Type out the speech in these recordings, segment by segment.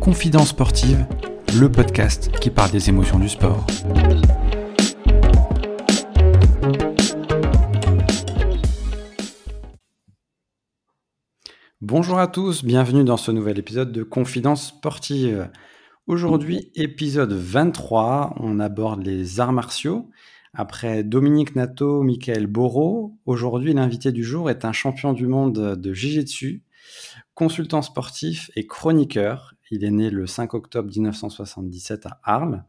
Confidence sportive, le podcast qui parle des émotions du sport. Bonjour à tous, bienvenue dans ce nouvel épisode de Confidence sportive. Aujourd'hui, épisode 23, on aborde les arts martiaux. Après Dominique Nato, Michael Boro, aujourd'hui l'invité du jour est un champion du monde de Jiu-Jitsu, consultant sportif et chroniqueur. Il est né le 5 octobre 1977 à Arles.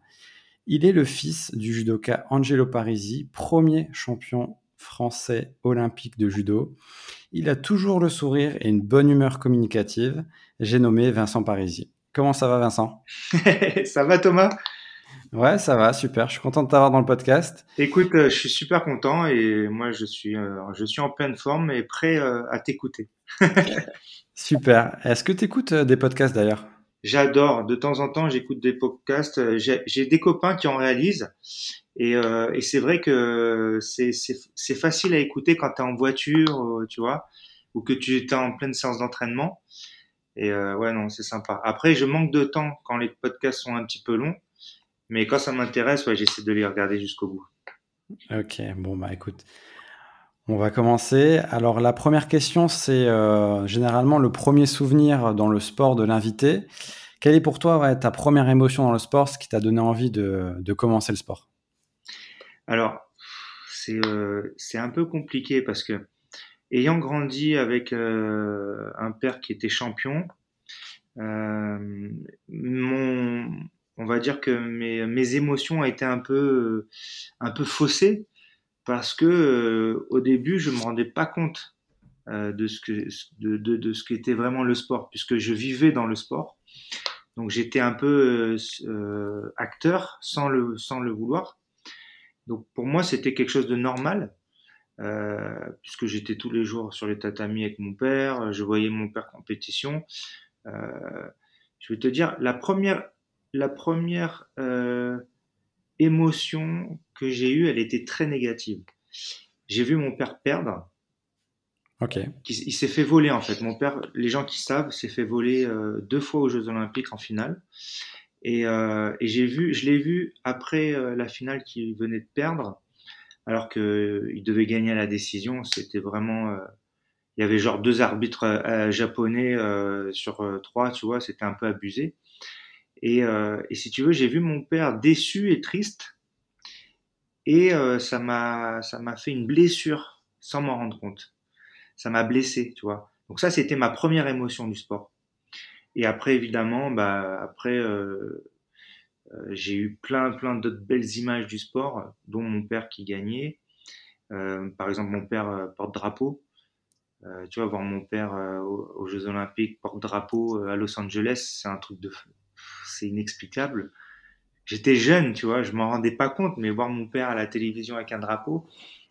Il est le fils du judoka Angelo Parisi, premier champion français olympique de judo. Il a toujours le sourire et une bonne humeur communicative. J'ai nommé Vincent Parisi. Comment ça va Vincent? Ça va Thomas? Ouais, ça va, super. Je suis content de t'avoir dans le podcast. Écoute, euh, je suis super content et moi je suis, euh, je suis en pleine forme et prêt euh, à t'écouter. super. Est-ce que tu écoutes des podcasts d'ailleurs? J'adore. De temps en temps, j'écoute des podcasts. J'ai des copains qui en réalisent et, et c'est vrai que c'est facile à écouter quand tu es en voiture, tu vois, ou que tu es en pleine séance d'entraînement. Et ouais, non, c'est sympa. Après, je manque de temps quand les podcasts sont un petit peu longs. Mais quand ça m'intéresse, ouais, j'essaie de les regarder jusqu'au bout. Ok, bon, bah écoute, on va commencer. Alors, la première question, c'est euh, généralement le premier souvenir dans le sport de l'invité. Quelle est pour toi ta première émotion dans le sport, ce qui t'a donné envie de, de, commencer le sport? Alors, c'est euh, un peu compliqué parce que, ayant grandi avec euh, un père qui était champion, mon, on va dire que mes, émotions ont été un peu, un peu faussées parce que euh, au début, je me rendais pas compte euh, de ce que de, qu'était vraiment le sport, puisque je vivais dans le sport. Donc j'étais un peu euh, acteur sans le sans le vouloir. Donc pour moi, c'était quelque chose de normal. puisque j'étais tous les jours sur les tatamis avec mon père, je voyais mon père compétition. je vais te dire, la première la première euh, émotion que j'ai eue, elle était très négative. J'ai vu mon père perdre. Ok. Il, s'est fait voler en fait. Mon père, les gens qui savent, s'est fait voler euh, deux fois aux Jeux Olympiques en finale. Et, euh, et j'ai vu, je l'ai vu après la finale qu'il venait de perdre, alors que euh, il devait gagner à la décision. C'était vraiment, il y avait genre deux arbitres japonais sur trois, tu vois, c'était un peu abusé. Et, euh, et, si tu veux, j'ai vu mon père déçu et triste. Et euh, ça m'a ça m'a fait une blessure sans m'en rendre compte. Ça m'a blessé, tu vois. Donc ça, c'était ma première émotion du sport. Et après, évidemment, bah après, euh, euh j'ai eu plein plein d'autres belles images du sport, dont mon père qui gagnait. Euh, par exemple, mon père porte-drapeau. tu vois, voir mon père aux, aux Jeux Olympiques porte-drapeau à Los Angeles, c'est un truc de feu c'est inexplicable. J'étais jeune, tu vois, je m'en rendais pas compte, mais voir mon père à la télévision avec un drapeau,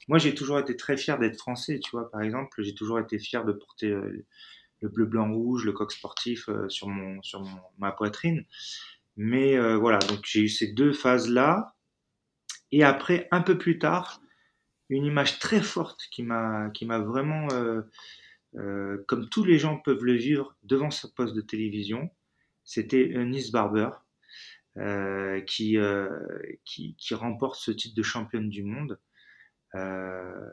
moi j'ai toujours été très fier d'être français, tu vois, par exemple, j'ai toujours été fier de porter euh, le bleu, blanc, rouge, le coq sportif euh, sur mon sur ma poitrine. Mais euh, voilà, donc j'ai eu ces deux phases-là. Et après, un peu plus tard, une image très forte qui m'a vraiment, comme tous les gens peuvent le vivre devant sa poste de télévision, c'était Nice Barber euh, qui, euh, qui, qui, remporte ce titre de championne du monde. Euh,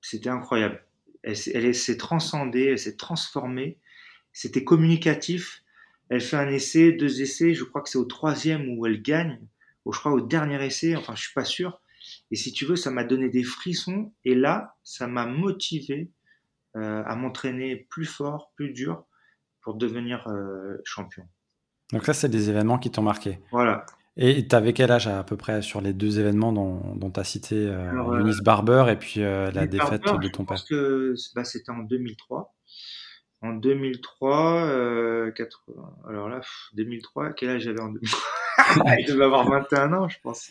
c'était incroyable. Elle, s'est transcendée, elle s'est transformée. C'était communicatif. Elle fait un essai, deux essais. Je crois que c'est au troisième où elle gagne. Ou je crois au dernier essai. Enfin, je suis pas sûr. Et si tu veux, ça m'a donné des frissons. Et là, ça m'a motivé à m'entraîner plus fort, plus dur, pour devenir euh, champion. Donc ça, c'est des événements qui t'ont marqué. Voilà. Et tu avais quel âge à, peu près sur les deux événements dont, tu as cité euh, euh, Eunice Barber et puis la défaite de ton père? Je pense que bah, c'était en 2003. En 2003, 80, alors là, 2003, quel âge j'avais en 2003 Il devait avoir 21 ans, je pense.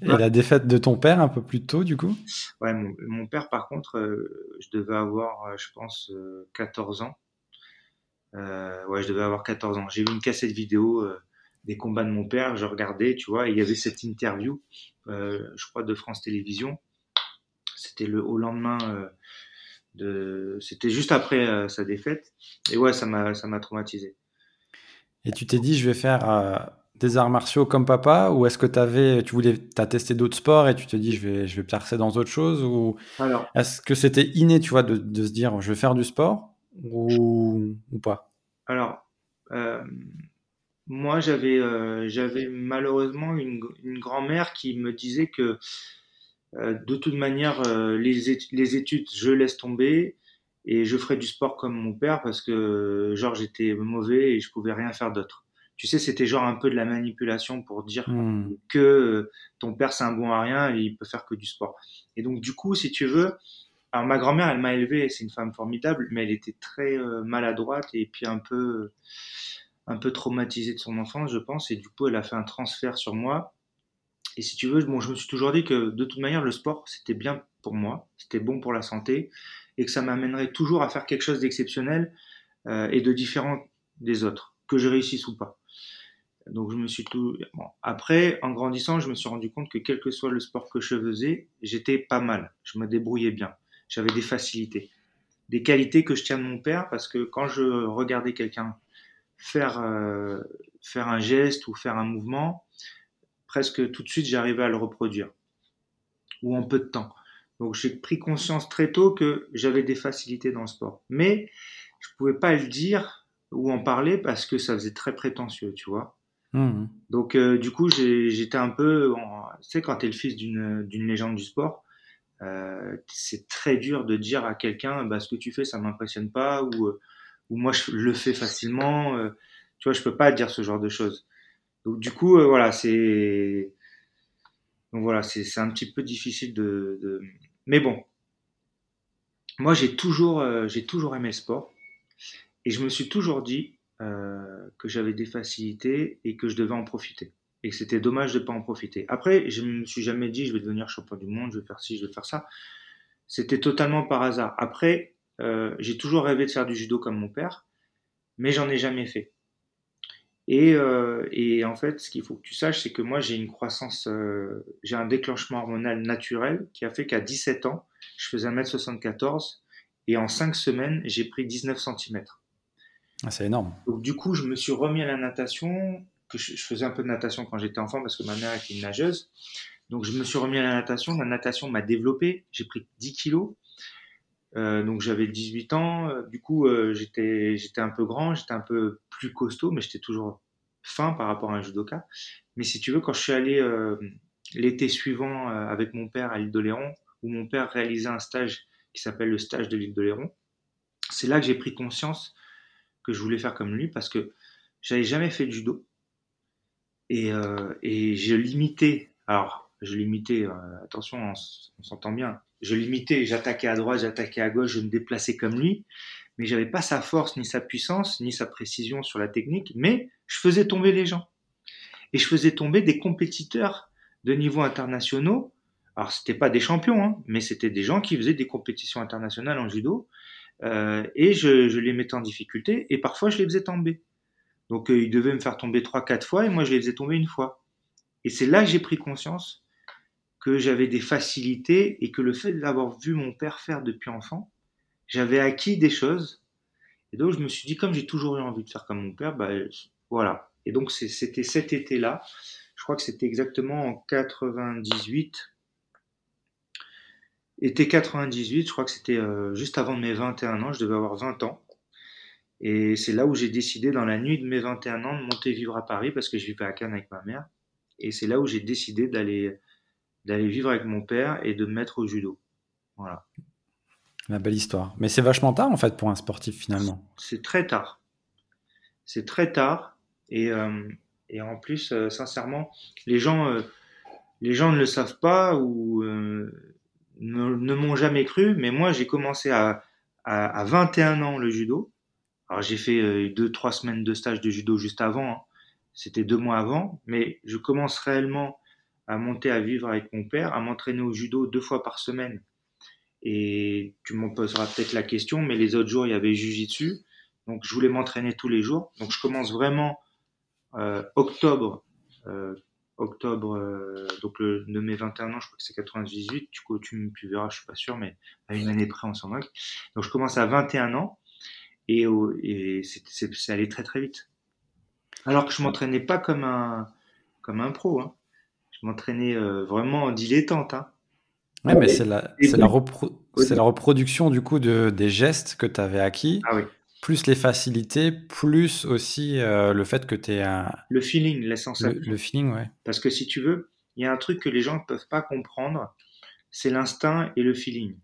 Et la défaite de ton père un peu plus tôt, du coup? Ouais, mon, mon, père, par contre, je devais avoir, je pense, 14 ans. Euh, ouais, je devais avoir 14 ans. J'ai vu une cassette vidéo euh, des combats de mon père, je regardais, tu vois, et il y avait cette interview, euh, je crois, de France Télévisions. C'était le au lendemain de... C'était juste après sa défaite. Et ouais, ça m'a, ça m'a traumatisé. Et tu t'es dit, je vais faire des arts martiaux comme papa ou est-ce que avais, tu voulais, as testé d'autres sports et tu te dis je vais, je vais percer dans autre chose ou est-ce que c'était inné, tu vois, de, de, se dire je vais faire du sport? Ou, ou pas? Alors, euh, moi j'avais, euh, j'avais malheureusement une, une grand-mère qui me disait que euh, de toute manière les, études, les études je laisse tomber et je ferai du sport comme mon père parce que genre j'étais mauvais et je pouvais rien faire d'autre tu sais, c'était genre un peu de la manipulation pour dire hmm. que ton père c'est un bon à rien et il peut faire que du sport. Et donc du coup, si tu veux, alors ma grand-mère, elle m'a élevé, c'est une femme formidable, mais elle était très euh, maladroite et puis un peu un peu traumatisée de son enfance, je pense, et du coup, elle a fait un transfert sur moi. Et si tu veux, bon, je me suis toujours dit que de toute manière, le sport, c'était bien pour moi, c'était bon pour la santé, et que ça m'amènerait toujours à faire quelque chose d'exceptionnel euh, et de différent des autres, que je réussisse ou pas. Donc je me suis tout. Après, en grandissant, je me suis rendu compte que quel que soit le sport que je faisais, j'étais pas mal. Je me débrouillais bien. J'avais des facilités, des qualités que je tiens de mon père parce que quand je regardais quelqu'un faire euh, faire un geste ou faire un mouvement, presque tout de suite j'arrivais à le reproduire ou en peu de temps. Donc j'ai pris conscience très tôt que j'avais des facilités dans le sport, mais je pouvais pas le dire ou en parler parce que ça faisait très prétentieux, tu vois. Mmh. Donc, euh, du coup, j'étais un peu. tu sais, quand tu es le fils d'une légende du sport, euh, c'est très dur de dire à quelqu'un bah, ce que tu fais, ça m'impressionne pas, ou, euh, moi, je le fais facilement. tu vois, je peux pas dire ce genre de choses. Donc, du coup, voilà, c'est. Voilà, c'est un petit peu difficile de. de... Mais bon, moi, j'ai toujours, j'ai toujours aimé le sport. Et je me suis toujours dit, euh, que j'avais des facilités et que je devais en profiter. Et c'était dommage de ne pas en profiter. Après, je ne me suis jamais dit je vais devenir champion du monde, je vais faire ci, je vais faire ça. C'était totalement par hasard. Après, euh, j'ai toujours rêvé de faire du judo comme mon père, mais j'en ai jamais fait. Et, euh, et, en fait, ce qu'il faut que tu saches, c'est que moi, j'ai une croissance, j'ai un déclenchement hormonal naturel qui a fait qu'à 17 ans, je faisais 1m74 et en 5 semaines, j'ai pris 19 cm. Ah, c'est énorme. Donc, du coup, je me suis remis à la natation, je, faisais un peu de natation quand j'étais enfant parce que ma mère était une nageuse. Donc, je me suis remis à la natation. La natation m'a développé. J'ai pris 10 kilos. Euh, donc, j'avais 18 ans. Du coup, euh, j'étais, un peu grand, j'étais un peu plus costaud, mais j'étais toujours fin par rapport à un judoka. Mais si tu veux, quand je suis allé euh, l'été suivant euh, avec mon père à l'île d'Oléron, où mon père réalisait un stage qui s'appelle le stage de l'île d'Oléron, c'est là que j'ai pris conscience que je voulais faire comme lui parce que j'avais jamais fait de judo. Et, euh, je limitais, alors je limitais, euh, attention, on, s'entend bien, je limitais, j'attaquais à droite, j'attaquais à gauche, je me déplaçais comme lui, mais j'avais pas sa force, ni sa puissance, ni sa précision sur la technique, mais je faisais tomber les gens. Et je faisais tomber des compétiteurs de niveau internationaux. Alors c'était pas des champions, hein, mais c'était des gens qui faisaient des compétitions internationales en judo euh, et je, les mettais en difficulté et parfois je les faisais tomber. Donc euh, ils devaient me faire tomber trois, quatre fois et moi je les faisais tomber une fois. Et c'est là que j'ai pris conscience que j'avais des facilités et que le fait d'avoir vu mon père faire depuis enfant, j'avais acquis des choses. Et donc je me suis dit, comme j'ai toujours eu envie de faire comme mon père, bah, voilà. Et donc c'était cet été-là, je crois que c'était exactement en 98, été 98, je crois que c'était euh, juste avant mes 21 ans, je devais avoir 20 ans. Et c'est là où j'ai décidé, dans la nuit de mes 21 ans, de monter vivre à Paris parce que je vivais à Cannes avec ma mère. Et c'est là où j'ai décidé d'aller d'aller vivre avec mon père et de me mettre au judo. Voilà. La belle histoire. Mais c'est vachement tard en fait pour un sportif finalement. C'est très tard. C'est très tard. Et, euh, et en plus, euh, sincèrement, les gens, les gens ne le savent pas ou ne, m'ont jamais cru, mais moi j'ai commencé à, à, 21 ans le judo. Alors j'ai fait euh, deux, trois semaines de stage de judo juste avant, hein. c'était deux mois avant, mais je commence réellement à monter à vivre avec mon père, à m'entraîner au judo deux fois par semaine. Et tu m'en poseras peut-être la question, mais les autres jours il y avait Jiu-Jitsu, donc je voulais m'entraîner tous les jours. Donc je commence vraiment euh, octobre euh, octobre, euh, donc le, de mes 21 ans, je crois que c'est 98, tu, tu, tu verras, je suis pas sûr, mais à une année près, on s'en moque. Donc je commence à 21 ans et, et c'est allé très très vite. Alors que je m'entraînais pas comme un, comme un pro, hein. je m'entraînais euh, vraiment en dilettante. Hein. Ouais, mais c'est la, la, la, reproduction du coup de, des gestes que tu avais acquis. Ah oui plus les facilités, plus aussi euh, le fait que tu es un... Le feeling, la sensation. Le, feeling, ouais. Parce que si tu veux, il y a un truc que les gens ne peuvent pas comprendre, c'est l'instinct et le feeling.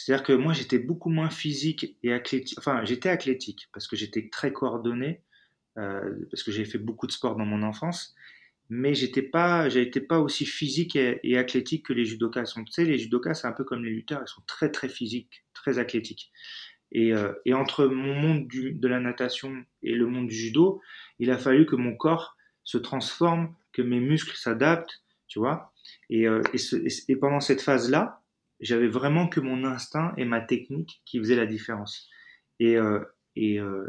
C'est-à-dire que moi, j'étais beaucoup moins physique et athlétique. Enfin, j'étais athlétique parce que j'étais très coordonné, euh, parce que j'ai fait beaucoup de sport dans mon enfance. Mais j'étais pas, j'étais pas aussi physique et, athlétique que les judokas sont. Tu sais, les judokas, c'est un peu comme les lutteurs, ils sont très très physiques, très athlétiques. Et, euh, et, entre mon monde de la natation et le monde du judo, il a fallu que mon corps se transforme, que mes muscles s'adaptent, tu vois. Et, euh, et, et, pendant cette phase-là, j'avais vraiment que mon instinct et ma technique qui faisaient la différence. Et, euh, euh,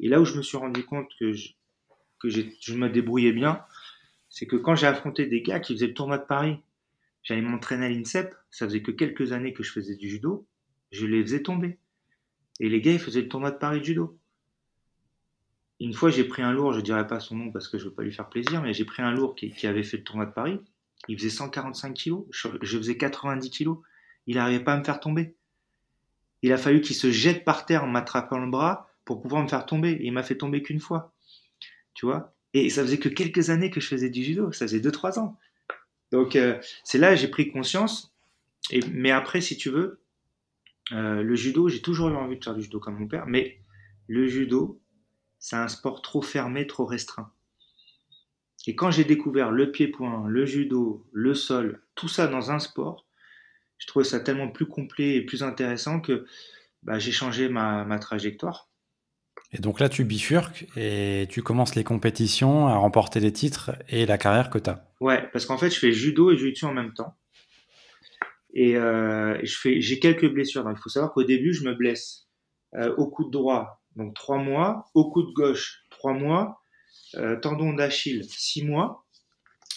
là où je me suis rendu compte que je, je me débrouillais bien, c'est que quand j'ai affronté des gars qui faisaient le tournoi de Paris, j'allais m'entraîner à l'INSEP, ça faisait que quelques années que je faisais du judo, je les faisais tomber. Et les gars, ils faisaient le tournoi de Paris judo. Une fois, j'ai pris un lourd, je dirais pas son nom parce que je veux pas lui faire plaisir, mais j'ai pris un lourd qui, avait fait le tournoi de Paris. Il faisait 145 kilos, je, faisais 90 kilos. Il n'arrivait pas à me faire tomber. Il a fallu qu'il se jette par terre en m'attrapant le bras pour pouvoir me faire tomber. il m'a fait tomber qu'une fois. Tu vois? Et ça faisait que quelques années que je faisais du judo. Ça faisait 2-3 ans. Donc, euh, c'est là j'ai pris conscience. Et, mais après, si tu veux, euh, le judo, j'ai toujours eu envie de faire du judo comme mon père, mais le judo, c'est un sport trop fermé, trop restreint. Et quand j'ai découvert le pied-point, le judo, le sol, tout ça dans un sport, je trouvais ça tellement plus complet et plus intéressant que bah, j'ai changé ma, ma, trajectoire. Et donc là, tu bifurques et tu commences les compétitions à remporter les titres et la carrière que tu as. Ouais, parce qu'en fait, je fais judo et jiu-jitsu en même temps. Et euh, je fais, j'ai quelques blessures. Donc, il faut savoir qu'au début, je me blesse euh, au coude droit, donc trois mois, au coude gauche, trois mois, euh, tendon d'Achille, six mois.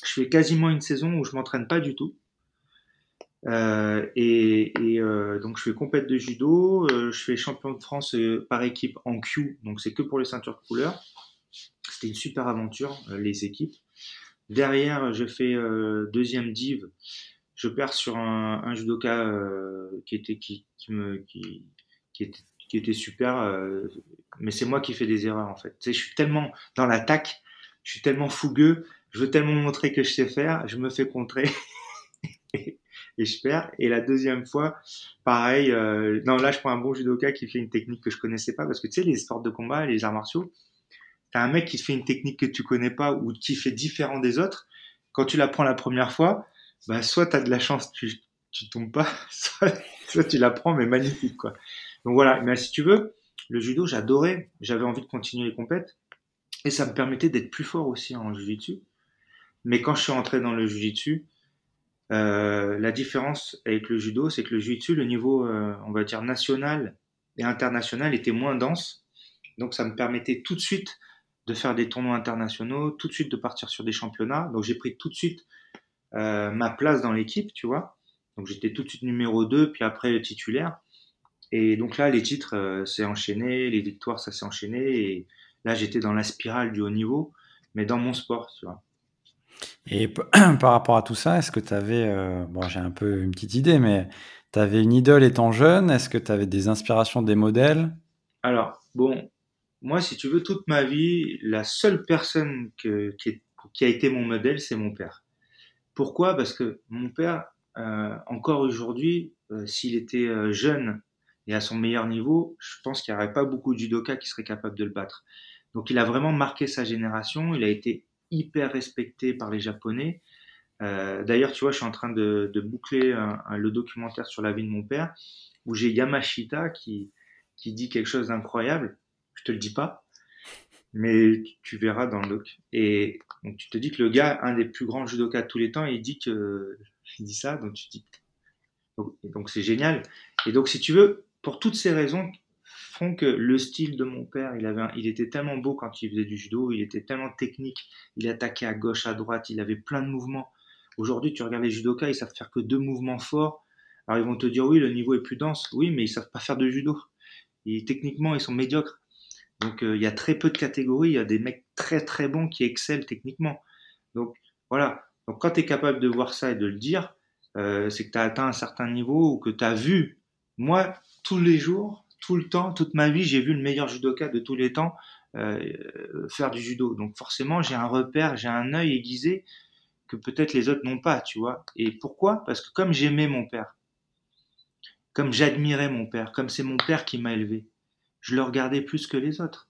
Je fais quasiment une saison où je m'entraîne pas du tout. Euh, et, et euh, donc je fais compète de judo, euh, je fais champion de France par équipe en Q, donc c'est que pour les ceintures de couleur. C'était une super aventure, les équipes. Derrière, je fais deuxième div je perds sur un, un judoka euh, qui était qui, qui me qui, qui, était, qui était super euh, mais c'est moi qui fais des erreurs en fait tu je suis tellement dans l'attaque je suis tellement fougueux je veux tellement montrer que je sais faire je me fais contrer et, je perds. Et la deuxième fois pareil euh, non là je prends un bon judoka qui fait une technique que je connaissais pas parce que tu sais les sports de combat les arts martiaux t'as un mec qui fait une technique que tu connais pas ou qui fait différent des autres. Quand tu la prends la première fois bah, soit tu as de la chance, tu, tu tombes pas, soit, tu l'apprends, mais magnifique, quoi. Donc voilà, mais si tu veux, le judo, j'adorais, j'avais envie de continuer les compètes, et ça me permettait d'être plus fort aussi en jiu-jitsu. Mais quand je suis rentré dans le jiu-jitsu, euh, la différence avec le judo, c'est que le jiu-jitsu, le niveau, euh, on va dire, national et international était moins dense. Donc ça me permettait tout de suite de faire des tournois internationaux, tout de suite de partir sur des championnats. Donc j'ai pris tout de suite euh, ma place dans l'équipe, tu vois. Donc j'étais tout de suite numéro 2, puis après titulaire. Et donc là, les titres, s'est enchaîné, les victoires, ça s'est enchaîné. Et là, j'étais dans la spirale du haut niveau, mais dans mon sport, tu vois. Et par rapport à tout ça, est-ce que tu avais, euh, bon, j'ai un peu une petite idée, mais tu avais une idole étant jeune Est-ce que tu avais des inspirations, des modèles? Alors, bon, moi, si tu veux, toute ma vie, la seule personne qui, a été mon modèle, c'est mon père. Pourquoi? Parce que mon père, euh, encore aujourd'hui, euh, s'il était jeune et à son meilleur niveau, je pense qu'il n'y aurait pas beaucoup de judokas qui seraient capables de le battre. Donc il a vraiment marqué sa génération, il a été hyper respecté par les Japonais. Euh, D'ailleurs, tu vois, je suis en train de, boucler le documentaire sur la vie de mon père, où j'ai Yamashita qui, qui dit quelque chose d'incroyable. Je te le dis pas, mais tu verras dans le doc. Et donc tu te dis que le gars, un des plus grands judokas de tous les temps, il dit que il dit ça, donc tu dis donc c'est génial. Et donc si tu veux, pour toutes ces raisons, font que le style de mon père, il, avait il était tellement beau quand il faisait du judo, il était tellement technique, il attaquait à gauche, à droite, il avait plein de mouvements. Aujourd'hui, tu regardes les judokas, ils savent faire que deux mouvements forts. Alors ils vont te dire oui, le niveau est plus dense. Oui, mais ils savent pas faire de judo. Et techniquement, ils sont médiocres. Donc euh, il y a très peu de catégories. Il y a des mecs très très bons qui excellent techniquement. Donc voilà. Donc quand tu es capable de voir ça et de le dire, euh, c'est que tu as atteint un certain niveau ou que tu as vu. Moi, tous les jours, tout le temps, toute ma vie, j'ai vu le meilleur judoka de tous les temps euh, faire du judo. Donc forcément, j'ai un repère, j'ai un œil aiguisé que peut-être les autres n'ont pas, tu vois. Et pourquoi? Parce que comme j'aimais mon père, comme j'admirais mon père, comme c'est mon père qui m'a élevé, je le regardais plus que les autres.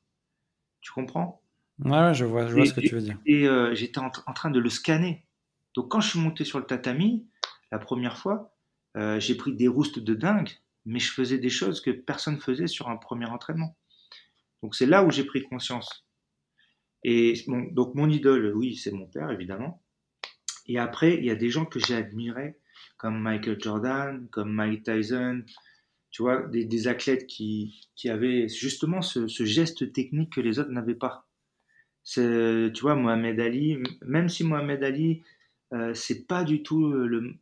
Tu comprends? Ouais, je vois, je vois ce que tu veux dire. Et euh, j'étais en, train de le scanner. Donc quand je suis monté sur le tatami, la première fois, euh, j'ai pris des roustes de dingue, mais je faisais des choses que personne faisait sur un premier entraînement. Donc c'est là où j'ai pris conscience. Et bon, donc mon idole, oui, c'est mon père, évidemment. Et après, il y a des gens que j'ai admirés, comme Michael Jordan, comme Mike Tyson, tu vois, des, athlètes qui, qui, avaient justement ce, geste technique que les autres n'avaient pas. Tu vois, Mohamed Ali, même si Mohamed Ali, euh, c'est pas du tout le,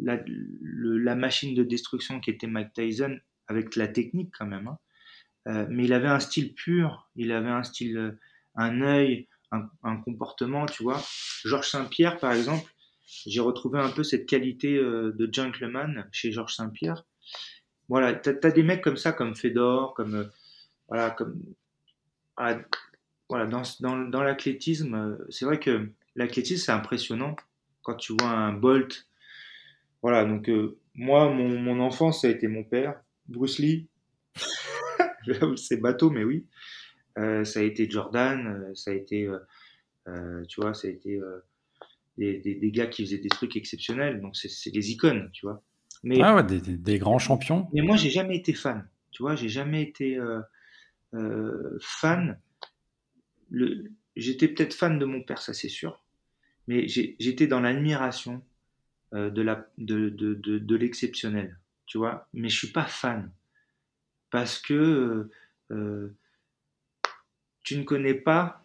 la, la, machine de destruction qui était Mike Tyson, avec la technique quand même, hein. euh, mais il avait un style pur, il avait un style, un œil, un, comportement, tu vois. Georges Saint-Pierre, par exemple, j'ai retrouvé un peu cette qualité euh, de gentleman chez Georges Saint-Pierre. Voilà, tu as, des mecs comme ça, comme Fedor, comme. Euh, voilà, comme. Voilà, dans, dans, dans l'athlétisme, euh, c'est vrai que l'athlétisme, c'est impressionnant quand tu vois un Bolt. Voilà, donc moi, mon, mon enfance, ça a été mon père, Bruce Lee. c'est bateau, mais oui. ça a été Jordan, ça a été. tu vois, ça a été des, gars qui faisaient des trucs exceptionnels. Donc, c'est des icônes, tu vois. Mais, ah ouais, des, grands champions. Mais moi, j'ai jamais été fan. Tu vois, j'ai jamais été euh, euh, fan. J'étais peut-être fan de mon père, ça c'est sûr. Mais j'étais dans l'admiration euh, de l'exceptionnel, tu vois. Mais je suis pas fan. Parce que tu ne connais pas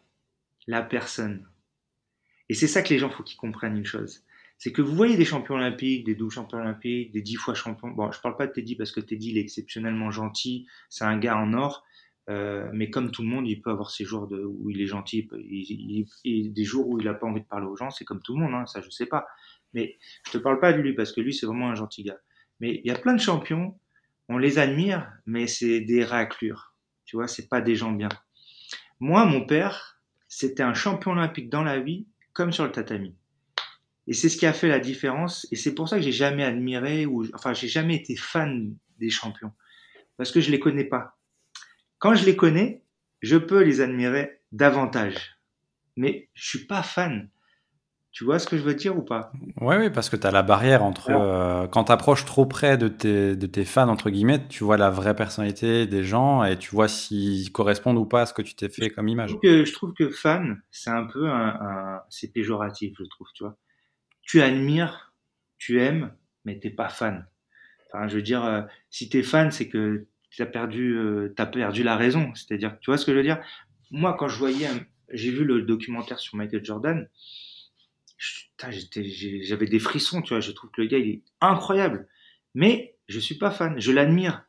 la personne. Et c'est ça que les gens, faut qu'ils comprennent une chose. C'est que vous voyez des champions olympiques, des 12 champions olympiques, des 10 fois champions. Bon, je parle pas de Teddy parce que Teddy, il est exceptionnellement gentil. C'est un gars en or. Euh, mais comme tout le monde, il peut avoir ses jours de, où il est gentil des jours où il n'a pas envie de parler aux gens. C'est comme tout le monde, hein, ça je sais pas. Mais je te parle pas de lui parce que lui c'est vraiment un gentil gars. Mais il y a plein de champions, on les admire, mais c'est des raclures. Tu vois, c'est pas des gens bien. Moi, mon père, c'était un champion olympique dans la vie, comme sur le tatami. Et c'est ce qui a fait la différence. Et c'est pour ça que j'ai jamais admiré ou, enfin, j'ai jamais été fan des champions. Parce que je les connais pas. Quand je les connais, je peux les admirer davantage. Mais je suis pas fan. Tu vois ce que je veux dire ou pas? Oui, oui, parce que tu as la barrière entre. Euh, quand tu approches trop près de tes, de tes fans, entre guillemets, tu vois la vraie personnalité des gens et tu vois s'ils correspondent ou pas à ce que tu t'es fait comme image. Je trouve que, fan, c'est un peu un, c'est péjoratif, je trouve, tu vois. Tu admires, tu aimes, mais t'es pas fan. Enfin, je veux dire, euh, si tu es fan, c'est que tu as perdu, euh, as perdu la raison. C'est-à-dire, tu vois ce que je veux dire? Moi, quand je voyais, j'ai vu le documentaire sur Michael Jordan j'avais des frissons, tu vois. Je trouve que le gars, il est incroyable. Mais je suis pas fan. Je l'admire.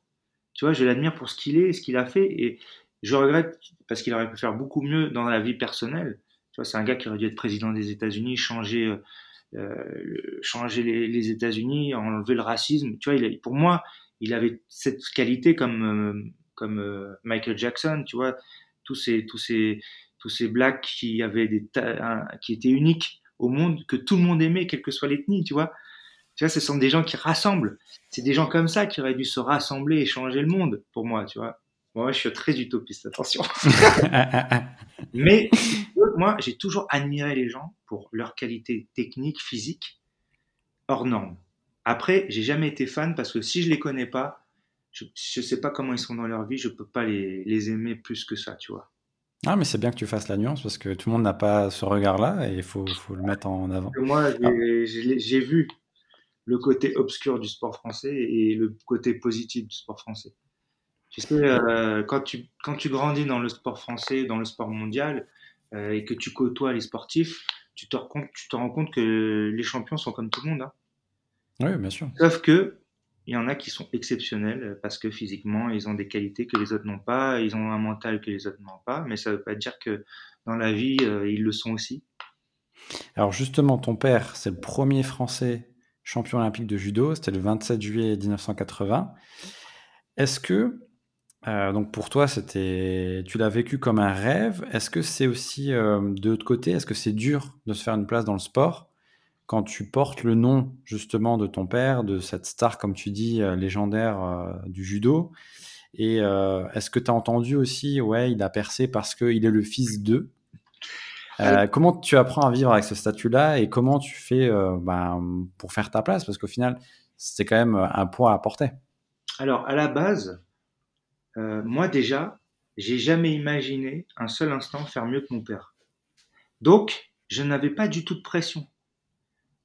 Tu vois, je l'admire pour ce qu'il est, ce qu'il a fait. Et je regrette parce qu'il aurait pu faire beaucoup mieux dans la vie personnelle. Tu vois, c'est un gars qui aurait dû être président des États-Unis, changer, euh, changer les, États-Unis, enlever le racisme. Tu vois, pour moi, il avait cette qualité comme, euh, comme euh, Michael Jackson. Tu vois, tous ces, tous ces, tous ces blacks qui avaient des, qui étaient uniques au monde que tout le monde aimait, quelle que soit l'ethnie, tu vois. Tu vois, ce sont des gens qui rassemblent. C'est des gens comme ça qui auraient dû se rassembler et changer le monde, pour moi, tu vois. Moi, je suis très utopiste, attention. Mais moi, j'ai toujours admiré les gens pour leur qualité technique, physique, hors norme. Après, j'ai jamais été fan parce que si je les connais pas, je ne sais pas comment ils sont dans leur vie, je peux pas les, les aimer plus que ça, tu vois. Ah, mais c'est bien que tu fasses la nuance parce que tout le monde n'a pas ce regard-là et il faut, faut, le mettre en avant. Moi, ah. j'ai vu le côté obscur du sport français et le côté positif du sport français. Tu sais, euh, quand, tu, quand tu grandis dans le sport français, dans le sport mondial, euh, et que tu côtoies les sportifs, tu te, rends compte, tu te rends compte que les champions sont comme tout le monde. Hein. Oui, bien sûr. Sauf que il y en a qui sont exceptionnels parce que physiquement, ils ont des qualités que les autres n'ont pas, ils ont un mental que les autres n'ont pas, mais ça ne veut pas dire que dans la vie, euh, ils le sont aussi. Alors justement, ton père, c'est le premier Français champion olympique de judo, c'était le 27 juillet 1980. Est-ce que, euh, donc pour toi, c'était, tu l'as vécu comme un rêve Est-ce que c'est aussi euh, de l'autre côté Est-ce que c'est dur de se faire une place dans le sport? Quand tu portes le nom justement de ton père, de cette star, comme tu dis, euh, légendaire du judo Et est-ce que tu as entendu aussi, ouais, il a percé parce qu'il est le fils d'eux euh, comment tu apprends à vivre avec ce statut-là et comment tu fais euh, ben, pour faire ta place? Parce qu'au final, c'est quand même un poids à porter. Alors, à la base, euh, moi déjà, j'ai jamais imaginé un seul instant faire mieux que mon père. Donc, je n'avais pas du tout de pression.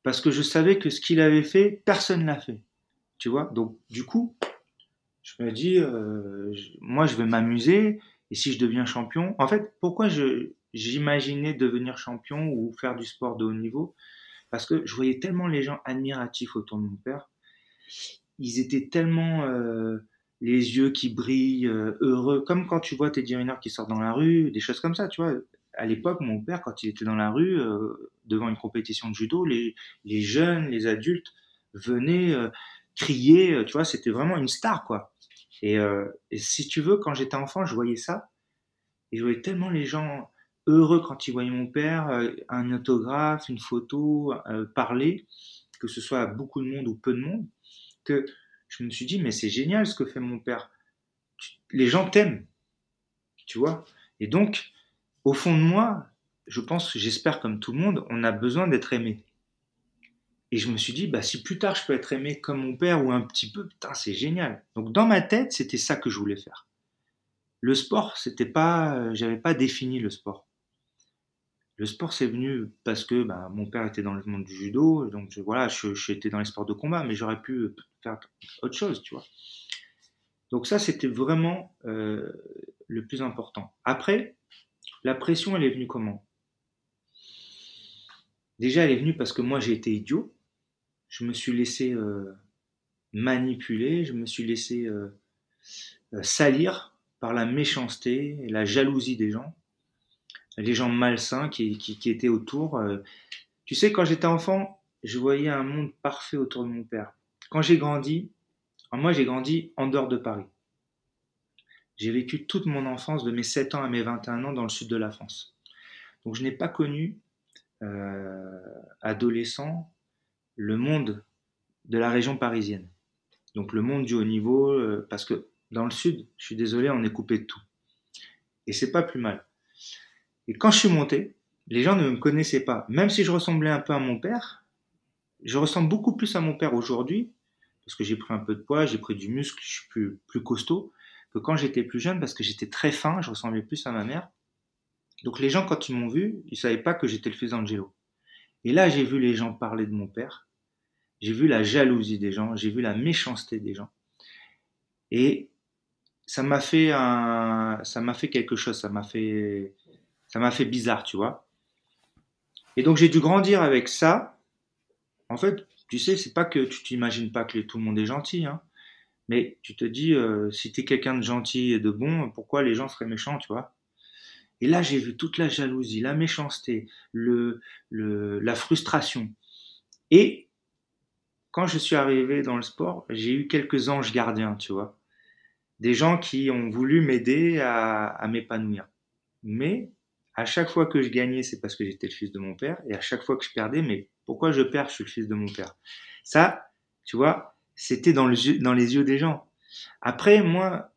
Parce que je savais que ce qu'il avait fait, personne l'a fait. Tu vois? Donc, du coup, je me dis, moi, je vais m'amuser. Et si je deviens champion, en fait, pourquoi j'imaginais devenir champion ou faire du sport de haut niveau? Parce que je voyais tellement les gens admiratifs autour de mon père. Ils étaient tellement euh, les yeux qui brillent, euh, heureux, comme quand tu vois tes dirigeants qui sortent dans la rue, des choses comme ça, tu vois. À l'époque, mon père, quand il était dans la rue, euh, devant une compétition de judo, les, jeunes, les adultes venaient crier, tu vois, c'était vraiment une star, quoi. Et, et si tu veux, quand j'étais enfant, je voyais ça, et je voyais tellement les gens heureux quand il voyait mon père, euh, un autographe, une photo, euh, parler, que ce soit à beaucoup de monde ou peu de monde, que je me suis dit, mais c'est génial ce que fait mon père. Les gens t'aiment, tu vois? Et donc, au fond de moi, je pense, j'espère comme tout le monde, on a besoin d'être aimé. Et je me suis dit, bah, si plus tard je peux être aimé comme mon père ou un petit peu, putain, c'est génial. Donc dans ma tête, c'était ça que je voulais faire. Le sport, c'était pas, euh, j'avais pas défini le sport. Le sport, c'est venu parce que bah, mon père était dans le monde du judo, donc je, voilà, j'étais dans les sports de combat, mais j'aurais pu faire autre chose, tu vois. Donc ça, c'était vraiment euh, le plus important. Après, la pression, elle est venue comment? Déjà, elle est venue parce que moi, j'ai été idiot. Je me suis laissé euh, manipuler, je me suis laissé euh, salir par la méchanceté et la jalousie des gens les gens malsains qui, qui, étaient autour. Euh. Tu sais, quand j'étais enfant, je voyais un monde parfait autour de mon père. Quand j'ai grandi, moi j'ai grandi en dehors de Paris. J'ai vécu toute mon enfance de mes 7 ans à mes 21 ans dans le sud de la France. Donc je n'ai pas connu, euh, adolescent, le monde de la région parisienne. Donc le monde du haut niveau, euh, parce que dans le sud, je suis désolé, on est coupé de tout. Et c'est pas plus mal. Et quand je suis monté, les gens ne me connaissaient pas. Même si je ressemblais un peu à mon père, je ressemble beaucoup plus à mon père aujourd'hui, parce que j'ai pris un peu de poids, j'ai pris du muscle, je suis plus, plus costaud, que quand j'étais plus jeune, parce que j'étais très fin, je ressemblais plus à ma mère. Donc les gens, quand ils m'ont vu, ils savaient pas que j'étais le fils d'Angelo. Et là, j'ai vu les gens parler de mon père, j'ai vu la jalousie des gens, j'ai vu la méchanceté des gens. Et ça m'a fait un, ça m'a fait quelque chose, ça m'a fait, ça m'a fait bizarre, tu vois. Et donc j'ai dû grandir avec ça. En fait, tu sais, c'est pas que tu t'imagines pas que tout le monde est gentil, hein, mais tu te dis, euh, si tu es quelqu'un de gentil et de bon, pourquoi les gens seraient méchants, tu vois? Et là, j'ai vu toute la jalousie, la méchanceté, le, le, la frustration. Et quand je suis arrivé dans le sport, j'ai eu quelques anges gardiens, tu vois. Des gens qui ont voulu m'aider à, à m'épanouir. Mais à chaque fois que je gagnais, c'est parce que j'étais le fils de mon père. Et à chaque fois que je perdais, mais pourquoi je perds Je suis le fils de mon père? Ça, tu vois, c'était dans, dans les yeux des gens. Après, moi,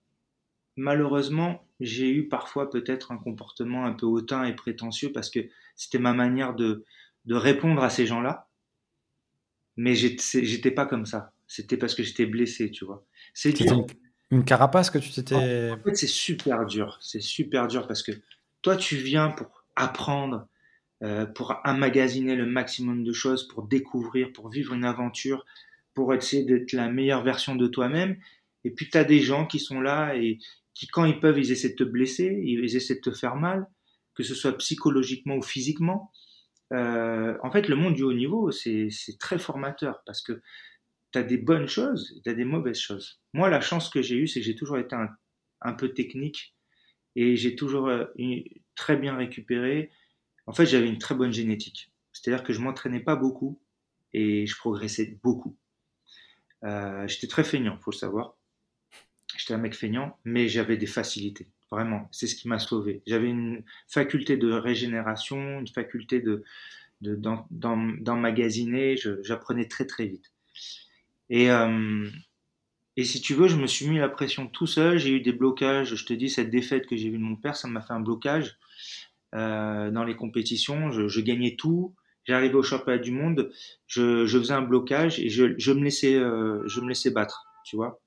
malheureusement, j'ai eu parfois peut-être un comportement un peu hautain et prétentieux parce que c'était ma manière de, de répondre à ces gens-là. Mais j'étais pas comme ça. C'était parce que j'étais blessé, tu vois. C'est une, une carapace que tu t'étais. En fait, c'est super dur. C'est super dur parce que toi, tu viens pour apprendre, euh, pour emmagasiner le maximum de choses, pour découvrir, pour vivre une aventure, pour essayer d'être la meilleure version de toi-même. Et puis tu as des gens qui sont là et qui, quand ils peuvent, ils essaient de te blesser, ils essaient de te faire mal, que ce soit psychologiquement ou physiquement. Euh, en fait, le monde du haut niveau, c'est très formateur parce que tu as des bonnes choses, tu as des mauvaises choses. Moi, la chance que j'ai eue, c'est que j'ai toujours été un, un, peu technique et j'ai toujours euh, très bien récupéré. En fait, j'avais une très bonne génétique. C'est-à-dire que je m'entraînais pas beaucoup et je progressais beaucoup. Euh, j'étais très feignant, faut le savoir. J'étais un mec feignant, mais j'avais des facilités. Vraiment, c'est ce qui m'a sauvé. J'avais une faculté de régénération, une faculté de d'emmagasiner. J'apprenais très très vite. Et euh, et si tu veux, je me suis mis la pression tout seul. J'ai eu des blocages. Je te dis, cette défaite que j'ai vue de mon père, ça m'a fait un blocage euh, dans les compétitions. Je, je gagnais tout. J'arrivais au championnat du monde, je, je, faisais un blocage et je, je me laissais, euh, je me laissais battre. Tu vois,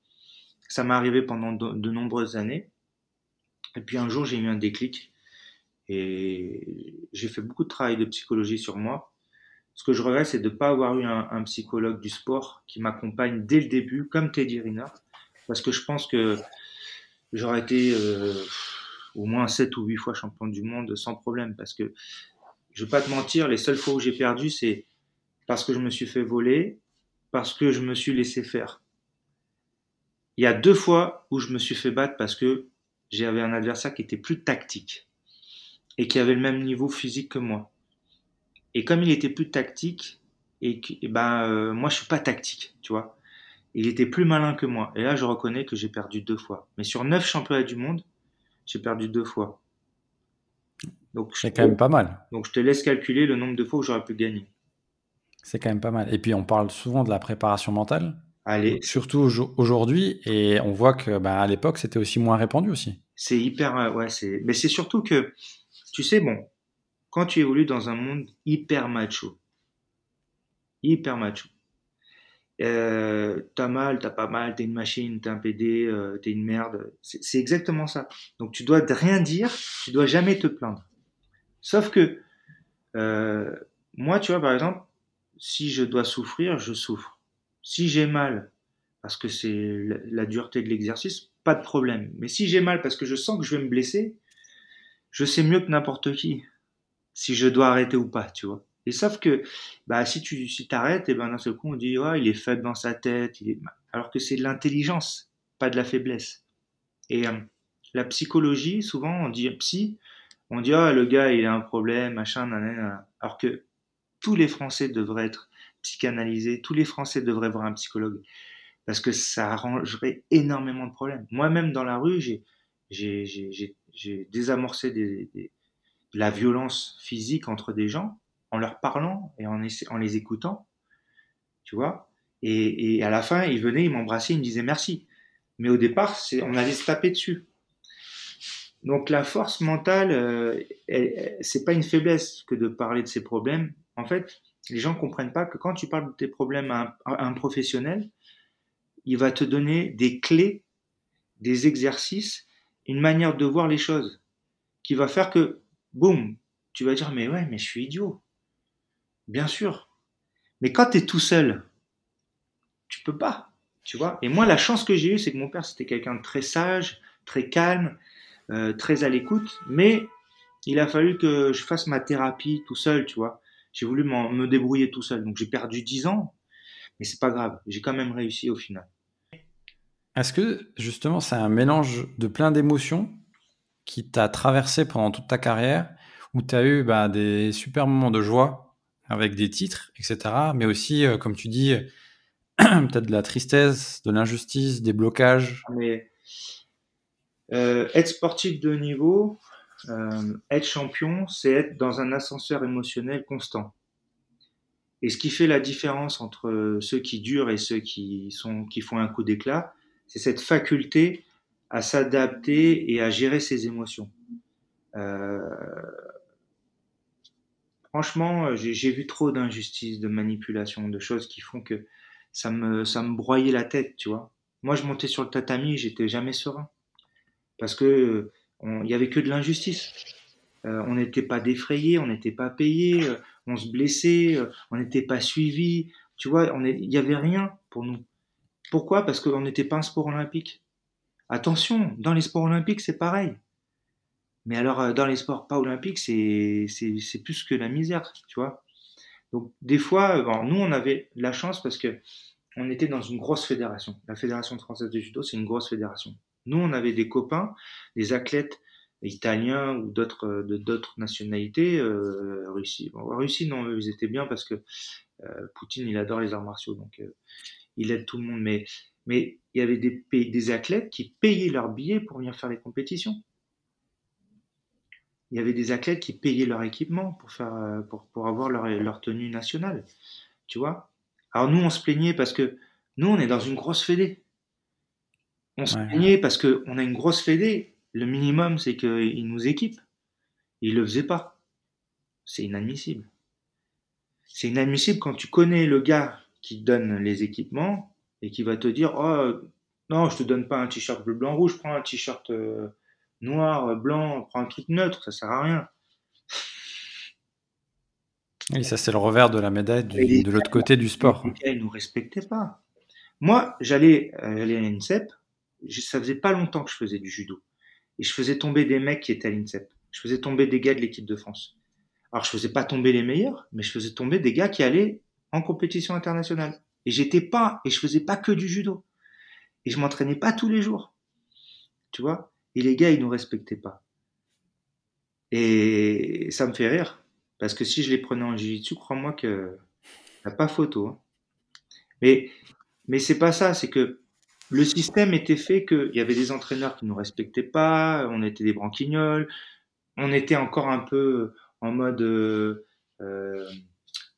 ça m'est arrivé pendant de, nombreuses années. Et puis un jour, j'ai eu un déclic et j'ai fait beaucoup de travail de psychologie sur moi. Ce que je regrette, c'est de ne pas avoir eu un, un, psychologue du sport qui m'accompagne dès le début, comme Teddy Riner, parce que je pense que j'aurais été euh, au moins 7 ou 8 fois champion du monde sans problème, parce que je vais pas te mentir, les seules fois où j'ai perdu, c'est parce que je me suis fait voler, parce que je me suis laissé faire. Il y a deux fois où je me suis fait battre parce que j'avais un adversaire qui était plus tactique et qui avait le même niveau physique que moi. Et comme il était plus tactique, et, et ben euh, moi je suis pas tactique, tu vois. Il était plus malin que moi. Et là je reconnais que j'ai perdu deux fois. Mais sur neuf championnats du monde, j'ai perdu deux fois. Donc c'est quand même pas mal. Donc je te laisse calculer le nombre de fois où j'aurais pu gagner. C'est quand même pas mal. Et puis on parle souvent de la préparation mentale. Allez. Surtout aujourd'hui, et on voit que bah, à l'époque c'était aussi moins répandu aussi. C'est hyper, euh, ouais, c'est. Mais c'est surtout que, tu sais, bon, quand tu évolues dans un monde hyper macho, hyper macho, euh, t'as mal, t'as pas mal, t'es une machine, t'es un PD, euh, t'es une merde. C'est exactement ça. Donc tu dois rien dire, tu dois jamais te plaindre. Sauf que euh, moi, tu vois, par exemple, si je dois souffrir, je souffre. Si j'ai mal, parce que c'est la, dureté de l'exercice, pas de problème. Mais si j'ai mal parce que je sens que je vais me blesser, je sais mieux que n'importe qui si je dois arrêter ou pas, tu vois. Et sauf que, bah, si tu si t'arrêtes, et ben d'un seul coup on dit, ouais, il est faible dans sa tête, il est... alors que c'est de l'intelligence, pas de la faiblesse. Et euh, la psychologie, souvent on dit psy, on dit, ah, le gars il a un problème, machin, nanana. alors que tous les Français devraient être psychanalysés, tous les Français devraient voir un psychologue, parce que ça arrangerait énormément de problèmes. Moi-même dans la rue, j'ai désamorcé des la violence physique entre des gens en leur parlant et en, les écoutant, tu vois. Et, et, à la fin, ils venaient, ils m'embrassaient, ils me disaient merci. Mais au départ, c'est, on allait se taper dessus. Donc la force mentale, euh, c'est pas une faiblesse que de parler de ses problèmes. En fait, les gens comprennent pas que quand tu parles de tes problèmes à un, professionnel, il va te donner des clés, des exercices, une manière de voir les choses, qui va faire que boum, tu vas dire, mais ouais, mais je suis idiot. Bien sûr. Mais quand tu es tout seul, tu peux pas. Tu vois Et moi, la chance que j'ai eue, c'est que mon père, c'était quelqu'un de très sage, très calme, euh, très à l'écoute. Mais il a fallu que je fasse ma thérapie tout seul, tu vois. J'ai voulu me débrouiller tout seul. Donc j'ai perdu 10 ans, mais c'est pas grave. J'ai quand même réussi au final. Est-ce que justement c'est un mélange de plein d'émotions qui t'a traversé pendant toute ta carrière, où tu as eu bah, des super moments de joie avec des titres, etc. Mais aussi, euh, comme tu dis, peut-être de la tristesse, de l'injustice, des blocages? Mais euh, être sportif de niveau, euh, être champion, c'est être dans un ascenseur émotionnel constant. Et ce qui fait la différence entre ceux qui durent et ceux qui font un coup d'éclat, c'est cette faculté à s'adapter et à gérer ses émotions. Euh, franchement, j'ai vu trop d'injustices, de manipulations, de choses qui font que ça me, ça me broyait la tête, tu vois. Moi, je montais sur le tatami, j'étais jamais serein. Parce que il y avait que de l'injustice. Euh, on n'était pas défrayé, on n'était pas payé, euh, on se blessait, euh, on n'était pas suivi. Tu vois, il n'y avait rien pour nous. Pourquoi? Parce qu'on n'était pas un sport olympique. Attention, dans les sports olympiques, c'est pareil. Mais alors, dans les sports pas olympiques, c'est, c'est, plus que la misère, tu vois. Donc, des fois, nous, on avait la chance parce que on était dans une grosse fédération. La Fédération française de judo, c'est une grosse fédération. Nous, on avait des copains, des athlètes italiens ou d'autres euh, de d'autres nationalités, euh, Russie. Russie, non, ils étaient bien parce que euh, Poutine, il adore les arts martiaux, donc il aide tout le monde. Mais mais il y avait des des athlètes qui payaient leurs billets pour venir faire les compétitions. Il y avait des athlètes qui payaient leur équipement pour faire pour, pour avoir leur, leur tenue nationale, tu vois. Alors nous, on se plaignait parce que nous, on est dans une grosse fédé. On se plaignait parce qu'on a une grosse fédé. Le minimum, c'est qu'ils nous équipent. Ils le faisaient pas. C'est inadmissible. C'est inadmissible quand tu connais le gars qui donne les équipements et qui va te dire oh non je te donne pas un t-shirt bleu blanc rouge prends un t-shirt euh, noir blanc prends un truc neutre ça sert à rien oui ça c'est le revers de la médaille du, de l'autre côté du sport ils nous respectaient pas moi j'allais euh, j'allais à l'INSEP ça faisait pas longtemps que je faisais du judo et je faisais tomber des mecs qui étaient à l'INSEP je faisais tomber des gars de l'équipe de France alors je faisais pas tomber les meilleurs mais je faisais tomber des gars qui allaient en compétition internationale et j'étais pas, et je faisais pas que du judo. Et je m'entraînais pas tous les jours. Tu vois? Et les gars, ils nous respectaient pas. Et ça me fait rire. Parce que si je les prenais en jiu-jitsu, crois-moi que a pas photo. Hein. Mais, mais c'est pas ça, c'est que le système était fait qu'il y avait des entraîneurs qui nous respectaient pas, on était des branquignoles, on était encore un peu en mode, euh, euh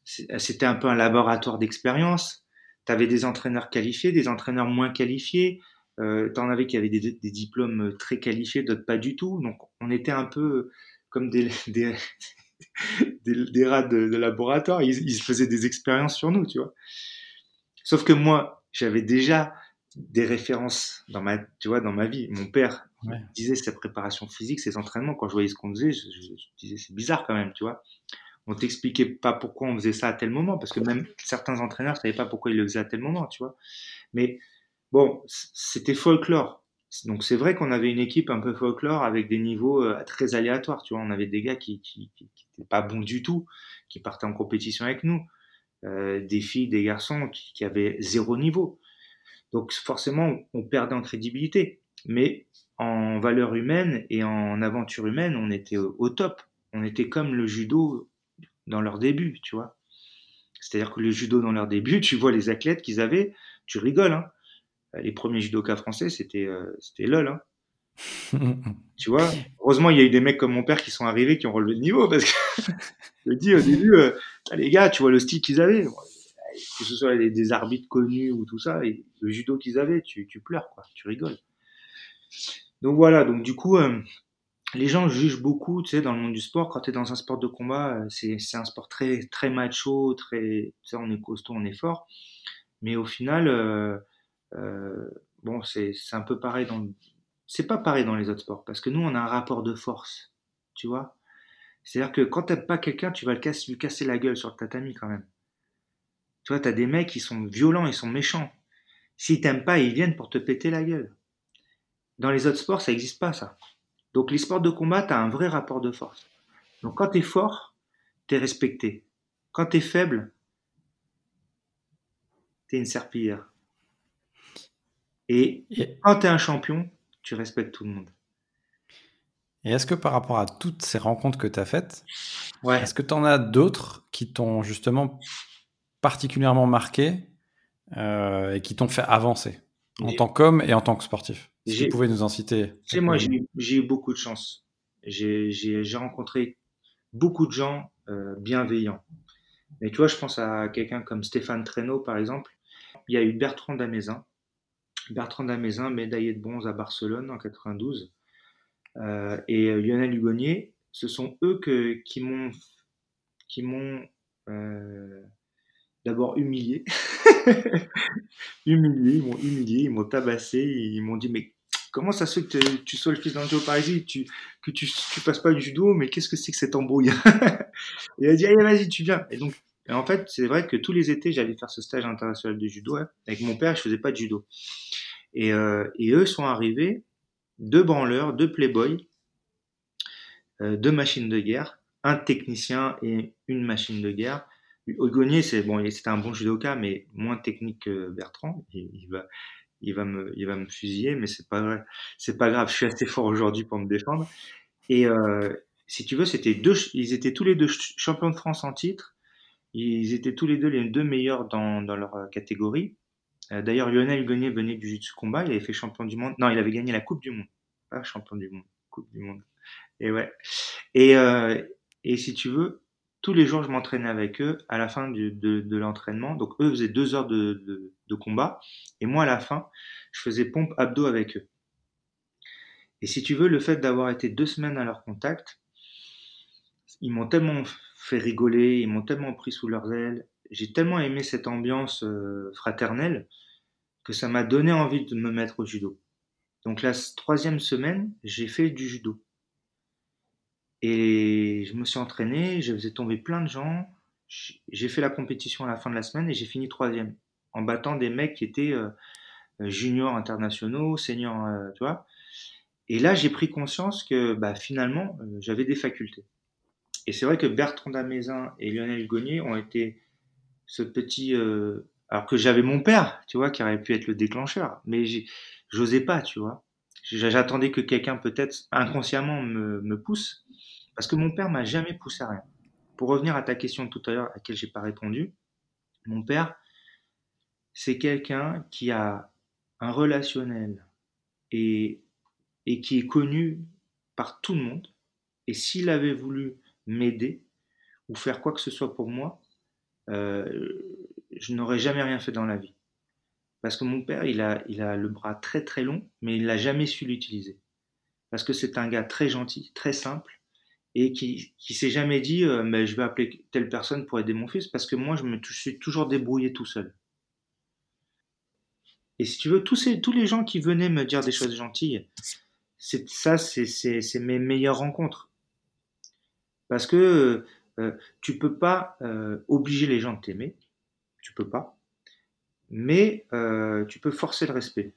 c'était un peu un laboratoire d'expérience tu avais des entraîneurs qualifiés, des entraîneurs moins qualifiés. Euh, tu en avais qui avaient des, diplômes très qualifiés, d'autres pas du tout. Donc on était un peu comme des, des, des, rats de, laboratoire. Ils, faisaient des expériences sur nous, tu vois. Sauf que moi, j'avais déjà des références dans ma, tu vois, dans ma vie. Mon père disait sa préparation physique, ses entraînements. Quand je voyais ce qu'on faisait, je, je, je disais c'est bizarre quand même, tu vois on t'expliquait pas pourquoi on faisait ça à tel moment, parce que même certains entraîneurs ne savaient pas pourquoi ils le faisaient à tel moment, tu vois. Mais bon, c'était folklore. Donc c'est vrai qu'on avait une équipe un peu folklore avec des niveaux euh, très aléatoires, tu vois. On avait des gars qui qui, pas bons du tout, qui partaient en compétition avec nous, euh, des filles, des garçons qui, qui, avaient zéro niveau. Donc forcément, on perdait en crédibilité. Mais en valeur humaine et en aventure humaine, on était au top. On était comme le judo dans leur début, tu vois. C'est-à-dire que le judo dans leur début, tu vois les athlètes qu'ils avaient, tu rigoles. Hein. Les premiers judokas français, c'était euh, c'était lol. Hein. tu vois, heureusement, il y a eu des mecs comme mon père qui sont arrivés, qui ont relevé le niveau, parce que je dis au début, euh, ah, les gars, tu vois le style qu'ils avaient, que ce soit des, arbitres connus ou tout ça, et le judo qu'ils avaient, tu, pleures, quoi, tu rigoles. Donc voilà, donc du coup, euh, les gens jugent beaucoup, tu sais, dans le monde du sport. Quand tu es dans un sport de combat, euh, c'est, un sport très, très macho, très, tu sais, on est costaud, on est fort. Mais au final, euh, bon, c'est, c'est un peu pareil dans, c'est pas pareil dans les autres sports. Parce que nous, on a un rapport de force, tu vois. C'est-à-dire que quand t'aimes pas quelqu'un, tu vas le casser, lui casser la gueule sur le tatami quand même. Tu vois, t'as des mecs qui sont violents, ils sont méchants. S'ils t'aiment pas, ils viennent pour te péter la gueule. Dans les autres sports, ça n'existe pas, ça. Donc les sports de combat, tu as un vrai rapport de force. Donc quand tu es fort, tu es respecté. Quand tu es faible, tu es une serpillière. Et quand tu es un champion, tu respectes tout le monde. Et est-ce que par rapport à toutes ces rencontres que tu as faites, ouais. est-ce que tu en as d'autres qui t'ont justement particulièrement marqué euh, et qui t'ont fait avancer en tant qu'homme et en tant que sportif si vous pouvez nous en citer. Moi, j'ai eu beaucoup de chance. J'ai rencontré beaucoup de gens euh, bienveillants. Mais tu vois, je pense à quelqu'un comme Stéphane Traîneau, par exemple. Il y a eu Bertrand Damaisin. Bertrand Damaisin, médaillé de bronze à Barcelone en 92. Euh, et Lionel Hugonnier, ce sont eux que, qui m'ont qui m'ont euh, d'abord humilié. humilié, ils m'ont humilié, ils m'ont tabassé, ils m'ont dit mais comment ça se fait que tu sois le fils d'Angelo Parisi, tu, que tu, tu passes pas du judo, mais qu'est-ce que c'est que cette embrouille? Et elle a dit, allez, vas-y, tu viens. Et donc, en fait, c'est vrai que tous les étés, j'allais faire ce stage international de judo. Avec mon père, je faisais pas de judo. Et, euh, et eux sont arrivés, deux branleurs, deux playboys, euh, deux machines de guerre, un technicien et une machine de guerre. Ogonier, c'est bon, c'était un bon judoka, mais moins technique que Bertrand. Il, va, il va me, il va me fusiller, mais c'est pas c'est pas grave. Je suis assez fort aujourd'hui pour me défendre. Et euh, si tu veux, c'était deux, ils étaient tous les deux champions de France en titre. Ils étaient tous les deux les deux meilleurs dans, dans leur catégorie. Euh, D'ailleurs, Lionel Gagné venait du jiu combat. Il avait fait champion du monde. Non, il avait gagné la Coupe du Monde. Pas champion du monde. Coupe du monde. Et ouais. Et, euh, et si tu veux, tous les jours, je m'entraînais avec eux à la fin de, l'entraînement. Donc, eux faisaient deux heures de, de, de, combat. Et moi, à la fin, je faisais pompe abdos avec eux. Et si tu veux, le fait d'avoir été deux semaines à leur contact, ils m'ont tellement fait rigoler, ils m'ont tellement pris sous leurs ailes. J'ai tellement aimé cette ambiance euh, fraternelle que ça m'a donné envie de me mettre au judo. Donc la troisième semaine, j'ai fait du judo. Et je me suis entraîné, je faisais tomber plein de gens. J'ai fait la compétition à la fin de la semaine et j'ai fini troisième en battant des mecs qui étaient euh, juniors internationaux, seniors, euh, tu vois. Et là, j'ai pris conscience que bah, finalement, euh, j'avais des facultés. Et c'est vrai que Bertrand Damézin et Lionel Gognier ont été ce petit... Euh, alors que j'avais mon père, tu vois, qui aurait pu être le déclencheur, mais j'osais pas, tu vois. J'attendais que quelqu'un peut-être inconsciemment me, me, pousse, parce que mon père m'a jamais poussé à rien. Pour revenir à ta question tout à l'heure à laquelle j'ai pas répondu, mon père, c'est quelqu'un qui a un relationnel et, et qui est connu par tout le monde. Et s'il avait voulu m'aider ou faire quoi que ce soit pour moi, euh, je n'aurais jamais rien fait dans la vie. Parce que mon père, il a, il a le bras très très long, mais il n'a jamais su l'utiliser. Parce que c'est un gars très gentil, très simple, et qui, qui s'est jamais dit, euh, mais je vais appeler telle personne pour aider mon fils, parce que moi, je me suis toujours débrouillé tout seul. Et si tu veux, tous, les gens qui venaient me dire des choses gentilles, c'est ça, c'est mes meilleures rencontres. Parce que euh, tu peux pas euh, obliger les gens de t'aimer, tu peux pas, mais euh, tu peux forcer le respect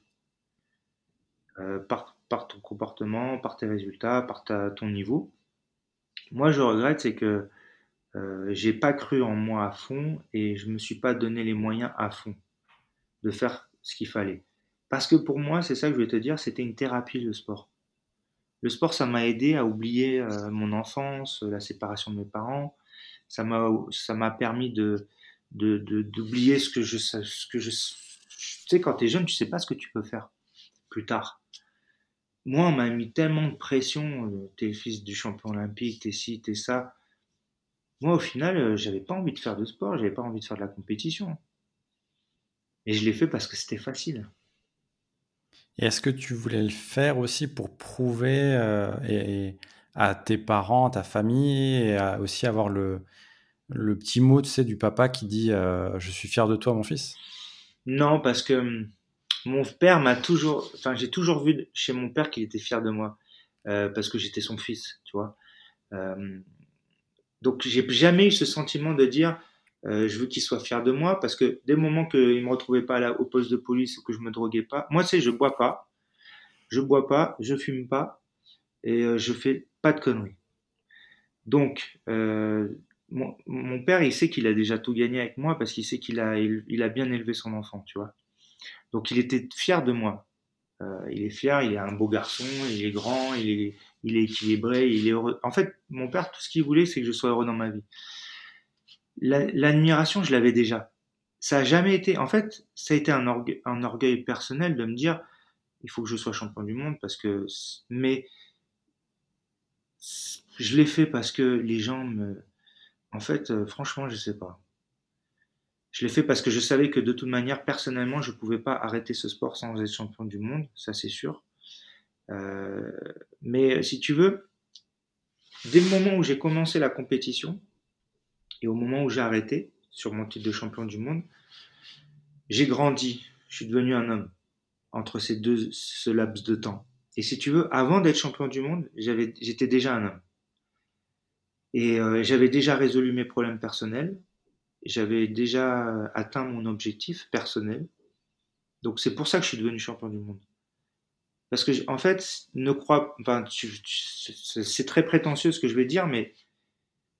par, ton comportement, par tes résultats, par ton niveau. Moi, je regrette, c'est que euh, j'ai pas cru en moi à fond et je me suis pas donné les moyens à fond de faire ce qu'il fallait. Parce que pour moi, c'est ça que je vais te dire, c'était une thérapie le sport. Le sport, ça m'a aidé à oublier euh, mon enfance, la séparation de mes parents. Ça m'a, permis de, d'oublier ce que je, ce que je, tu sais, quand t'es jeune, tu sais pas ce que tu peux faire plus tard. Moi, on m'a mis tellement de pression. Euh, t'es fils du champion olympique, t'es ci, t'es ça. Moi, au final, euh, j'avais pas envie de faire de sport, j'avais pas envie de faire de la compétition. Et je l'ai fait parce que c'était facile. Et est-ce que tu voulais le faire aussi pour prouver euh, et, et à tes parents, ta famille, et à aussi avoir le, le petit mot tu sais, du papa qui dit Je suis fier de toi, mon fils Non, parce que hum, mon père m'a toujours. Enfin, j'ai toujours vu chez mon père qu'il était fier de moi, euh, parce que j'étais son fils, tu vois. Euh, donc, j'ai jamais eu ce sentiment de dire euh, je veux qu'il soit fier de moi parce que dès le moment qu'il me retrouvait pas là au poste de police ou que je me droguais pas, moi, sais, je bois pas, je bois pas, je fume pas et je fais pas de conneries. Donc, mon, père, il sait qu'il a déjà tout gagné avec moi parce qu'il sait qu'il a, il, a bien élevé son enfant, tu vois. Donc, il était fier de moi. Euh, il est fier, il est un beau garçon, il est grand, il est, il est équilibré, il est heureux. En fait, mon père, tout ce qu'il voulait, c'est que je sois heureux dans ma vie l'admiration, je l'avais déjà. Ça a jamais été, en fait, ça a été un, un orgueil personnel de me dire, il faut que je sois champion du monde parce que, mais je l'ai fait parce que les gens me, en fait, euh, franchement, je sais pas. Je l'ai fait parce que je savais que de toute manière, personnellement, je pouvais pas arrêter ce sport sans être champion du monde, ça c'est sûr. Euh, mais si tu veux, dès le moment où j'ai commencé la compétition, et au moment où j'ai arrêté sur mon titre de champion du monde, j'ai grandi, je suis devenu un homme entre ces deux ce laps de temps. Et si tu veux, avant d'être champion du monde, j'étais déjà un homme. Et euh, j'avais déjà résolu mes problèmes personnels. J'avais déjà atteint mon objectif personnel. Donc c'est pour ça que je suis devenu champion du monde. Parce que, en fait, ne crois, enfin, c'est très prétentieux ce que je vais dire, mais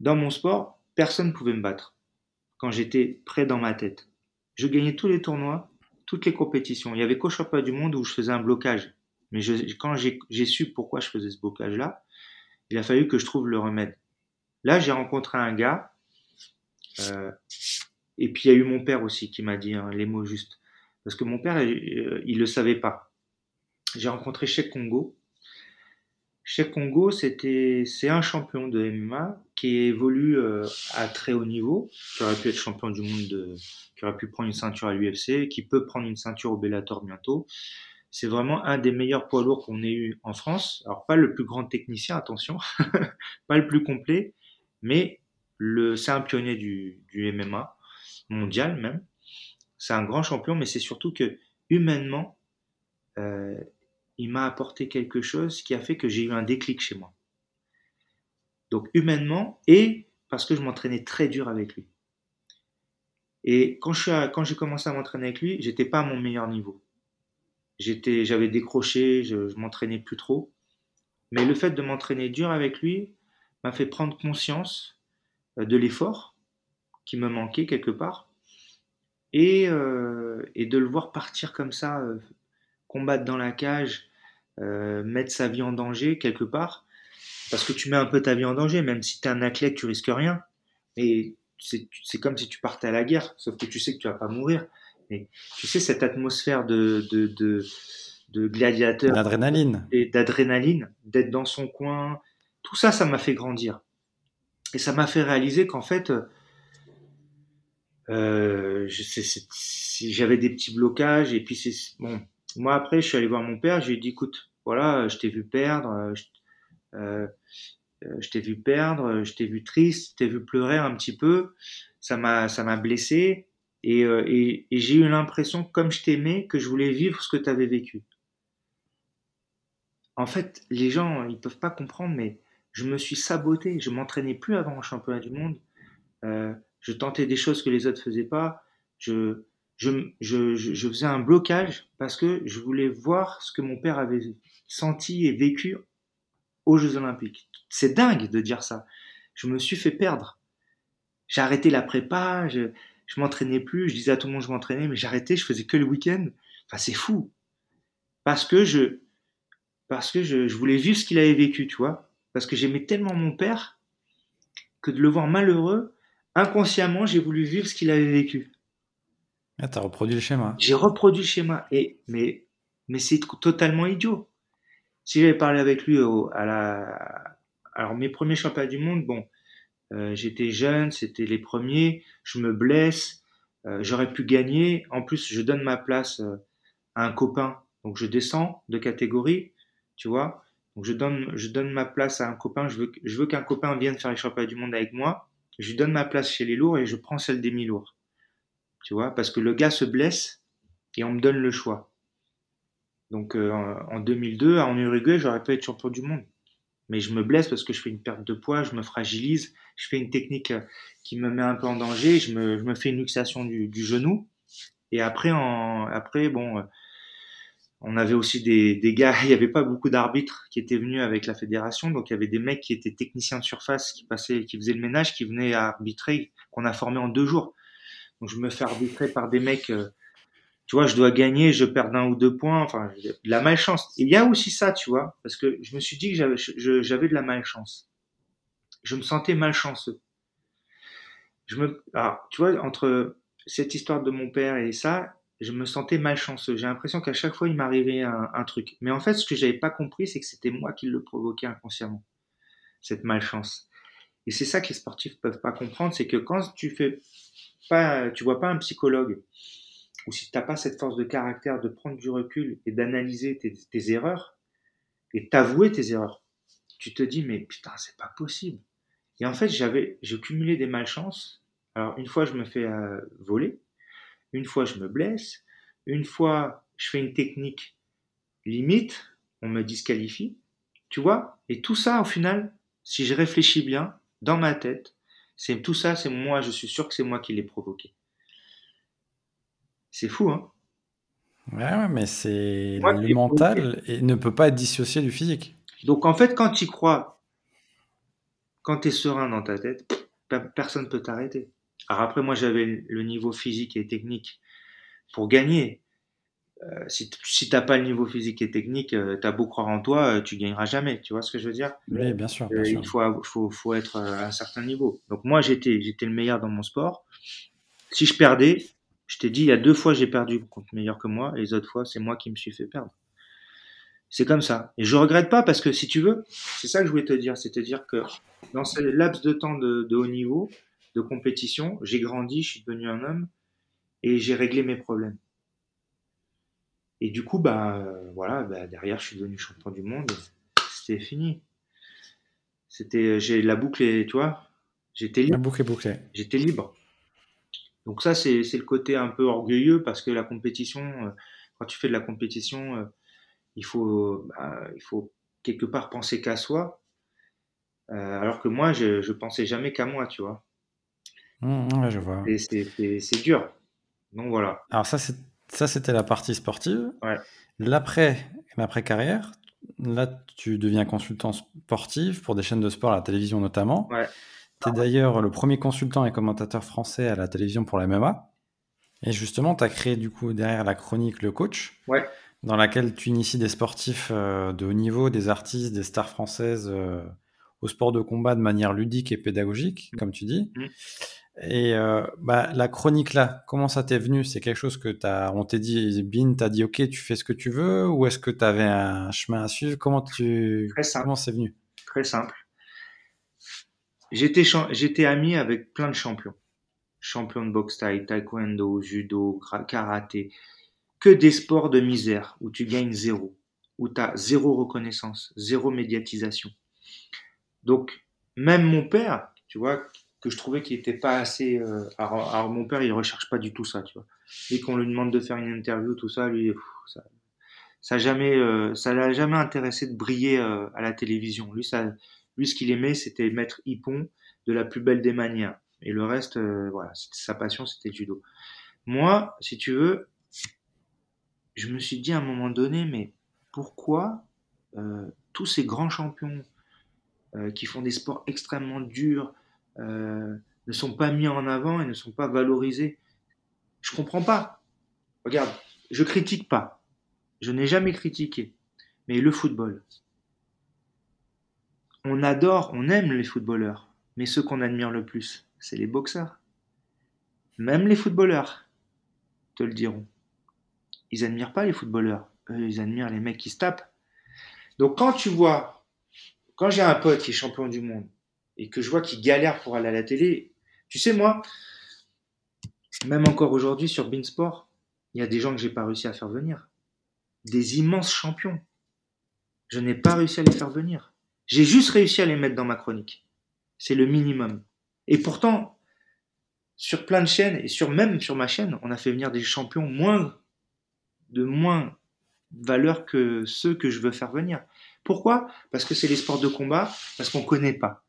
dans mon sport, personne ne pouvait me battre quand j'étais prêt dans ma tête. Je gagnais tous les tournois, toutes les compétitions. Il y avait qu'au championnat du monde où je faisais un blocage. Mais quand j'ai su pourquoi je faisais ce blocage-là, il a fallu que je trouve le remède. Là, j'ai rencontré un gars, et puis il y a eu mon père aussi qui m'a dit hein, les mots justes. Parce que mon père, il, il le savait pas j'ai rencontré Cheikh Congo. Cheikh Congo, c'était, c'est un champion de MMA qui évolue euh, à très haut niveau, qui aurait pu être champion du monde, de, qui aurait pu prendre une ceinture à l'UFC, qui peut prendre une ceinture au Bellator bientôt. C'est vraiment un des meilleurs poids lourds qu'on ait eu en France. Alors pas le plus grand technicien, attention, pas le plus complet, mais c'est un pionnier du, MMA mondial même. C'est un grand champion, mais c'est surtout que humainement, euh, il m'a apporté quelque chose qui a fait que j'ai eu un déclic chez moi. Donc humainement et parce que je m'entraînais très dur avec lui. Et quand quand j'ai commencé à m'entraîner avec lui, j'étais pas à mon meilleur niveau. J'étais, j'avais décroché, je, je m'entraînais plus trop. Mais le fait de m'entraîner dur avec lui m'a fait prendre conscience de l'effort qui me manquait quelque part et, euh, et de le voir partir comme ça, euh, combattre dans la cage, euh, mettre sa vie en danger quelque part, parce que tu mets un peu ta vie en danger, même si tu es un athlète, tu risques rien. Et c'est comme si tu partais à la guerre, sauf que tu sais que tu vas pas mourir. Mais tu sais, cette atmosphère de, de, de, de gladiateur. D'adrénaline. Et d'adrénaline, d'être dans son coin. Tout ça, ça m'a fait grandir. Et ça m'a fait réaliser qu'en fait, euh, j'avais des petits blocages. Et puis, bon, moi, après, je suis allé voir mon père, je lui ai dit, écoute, voilà, je t'ai vu perdre, euh, je, euh, euh, t'ai vu perdre, je t'ai vu triste, je t'ai vu pleurer un petit peu, ça m'a, ça m'a blessé, et, j'ai eu l'impression, comme je t'aimais, que je voulais vivre ce que tu avais vécu. En fait, les gens, ils peuvent pas comprendre, mais je me suis saboté, je m'entraînais plus avant le championnat du monde, euh, je tentais des choses que les autres faisaient pas, je, je, faisais un blocage parce que je voulais voir ce que mon père avait senti et vécu aux Jeux Olympiques. C'est dingue de dire ça. Je me suis fait perdre. J'ai arrêté la prépa, je, je m'entraînais plus, je disais à tout le monde je m'entraînais, mais j'arrêtais, je faisais que le week-end. Enfin, c'est fou. Parce que je, parce que je, je voulais vivre ce qu'il avait vécu, tu vois. Parce que j'aimais tellement mon père que de le voir malheureux, inconsciemment, j'ai voulu vivre ce qu'il avait vécu. Ah, t'as reproduit le schéma. J'ai reproduit le schéma. Et, mais, mais c'est totalement idiot. Si j'avais parlé avec lui à la, alors mes premiers championnats du monde, bon, euh, j'étais jeune, c'était les premiers, je me blesse, euh, j'aurais pu gagner. En plus, je donne ma place euh, à un copain, donc je descends de catégorie, tu vois. Donc je donne, je donne ma place à un copain. Je veux, je veux qu'un copain vienne faire les championnats du monde avec moi. Je lui donne ma place chez les lourds et je prends celle des mi-lourds tu vois, parce que le gars se blesse et on me donne le choix. Donc euh, en 2002, en Uruguay, j'aurais pu être champion du monde. Mais je me blesse parce que je fais une perte de poids, je me fragilise, je fais une technique euh, qui me met un peu en danger, je me, je me fais une luxation du, du, genou. Et après, en, après bon, euh, on avait aussi des, des gars, il n'y avait pas beaucoup d'arbitres qui étaient venus avec la fédération, donc il y avait des mecs qui étaient techniciens de surface, qui passaient, qui faisaient le ménage, qui venaient arbitrer, qu'on a formé en deux jours. Donc je me fais arbitrer par des mecs, euh, tu vois, je dois gagner, je perds un ou deux points, enfin, de la malchance. il y a aussi ça, tu vois, parce que je me suis dit que j'avais, j'avais de la malchance. Je me sentais malchanceux. Je me, alors, tu vois, entre cette histoire de mon père et ça, je me sentais malchanceux. J'ai l'impression qu'à chaque fois, il m'arrivait un, truc. Mais en fait, ce que j'avais pas compris, c'est que c'était moi qui le provoquais inconsciemment, cette malchance. Et c'est ça que les sportifs peuvent pas comprendre, c'est que quand tu fais pas, tu vois pas un psychologue, ou si tu n'as pas cette force de caractère de prendre du recul et d'analyser tes, erreurs et t'avouer tes erreurs, tu te dis mais putain c'est pas possible. Et en fait j'avais, j'ai cumulé des malchances. Alors une fois je me fais euh, voler, une fois je me blesse, une fois je fais une technique limite, on me disqualifie, tu vois? Et tout ça au final, si je réfléchis bien dans ma tête, C'est tout ça, c'est moi, je suis sûr que c'est moi qui l'ai provoqué. C'est fou, hein? Ouais, mais c'est le mental et ne peut pas être dissocié du physique. Donc en fait, quand tu crois, quand tu es serein dans ta tête, personne ne peut t'arrêter. Alors après, moi, j'avais le niveau physique et technique pour gagner. Euh, si si t'as pas le niveau physique et technique, euh, tu as beau croire en toi, euh, tu gagneras jamais. Tu vois ce que je veux dire? Oui, bien sûr. Il faut, faut, faut, être à un certain niveau. Donc moi, j'étais j'étais le meilleur dans mon sport. Si je perdais, je t'ai dit, il y a deux fois j'ai perdu contre meilleur que moi, et les autres fois, c'est moi qui me suis fait perdre. C'est comme ça. Et je regrette pas parce que si tu veux, c'est ça que je voulais te dire, c'est-à-dire que dans ce laps de temps de, de haut niveau, de compétition, j'ai grandi, je suis devenu un homme et j'ai réglé mes problèmes. Et du coup, bah voilà, bah, derrière, je suis devenu champion du monde. C'était fini. C'était, j'ai la boucle, et, tu vois, j'étais libre. La boucle est bouclée. J'étais libre. Donc ça, c'est le côté un peu orgueilleux parce que la compétition, euh, quand tu fais de la compétition, euh, il faut, bah, il faut quelque part penser qu'à soi. Euh, alors que moi, je, je pensais jamais qu'à moi, tu vois. Mmh, je vois. Et c'est dur. Donc voilà. Alors ça, ça c'était la partie sportive. Ouais. L'après, l'après carrière, là, tu deviens consultant sportif pour des chaînes de sport, à la télévision notamment. Ouais. Tu es d'ailleurs le premier consultant et commentateur français à la télévision pour la MMA. Et justement, tu as créé du coup derrière la chronique Le Coach, ouais. dans laquelle tu inities des sportifs euh, de haut niveau, des artistes, des stars françaises euh, au sport de combat de manière ludique et pédagogique, mmh. comme tu dis. Mmh. Et euh, bah, la chronique là, comment ça t'est venu? C'est quelque chose que as, on t'est dit, Bin, t'as dit ok, tu fais ce que tu veux, ou est-ce que tu avais un chemin à suivre? Comment tu, comment c'est venu? Très simple. J'étais, j'étais ami avec plein de champions. Champions de boxe taille, taekwondo, judo, karaté. Que des sports de misère où tu gagnes zéro, où tu as zéro reconnaissance, zéro médiatisation. Donc, même mon père, tu vois, que je trouvais qu'il était pas assez. Euh, alors, mon père, il recherche pas du tout ça, tu vois. Dès qu'on lui demande de faire une interview, tout ça, lui, ça, ça jamais, euh, ça l'a jamais intéressé de briller euh, à la télévision. Lui, ça, lui, ce qu'il aimait, c'était mettre Hippon de la plus belle des manières. Et le reste, euh, voilà, sa passion, c'était le judo. Moi, si tu veux, je me suis dit à un moment donné, mais pourquoi euh, tous ces grands champions qui font des sports extrêmement durs ne sont pas mis en avant et ne sont pas valorisés Je comprends pas. Regarde, je critique pas. Je n'ai jamais critiqué. Mais le football, on adore, on aime les footballeurs, mais ceux qu'on admire le plus, c'est les boxeurs. Même les footballeurs te le diront. Ils admirent pas les footballeurs, eux, ils admirent les mecs qui se tapent. Donc quand tu vois, quand j'ai un pote qui est champion du monde et que je vois qu'il galère pour aller à la télé, tu sais moi, même encore aujourd'hui sur Beansport, il y a des gens que j'ai pas réussi à faire venir. Des immenses champions. Je n'ai pas réussi à les faire venir. J'ai juste réussi à les mettre dans ma chronique. C'est le minimum. Et pourtant, sur plein de chaînes, et sur même sur ma chaîne, on a fait venir des champions moins de moins valeur que ceux que je veux faire venir. Pourquoi? Parce que c'est les sports de combat, parce qu'on connaît pas,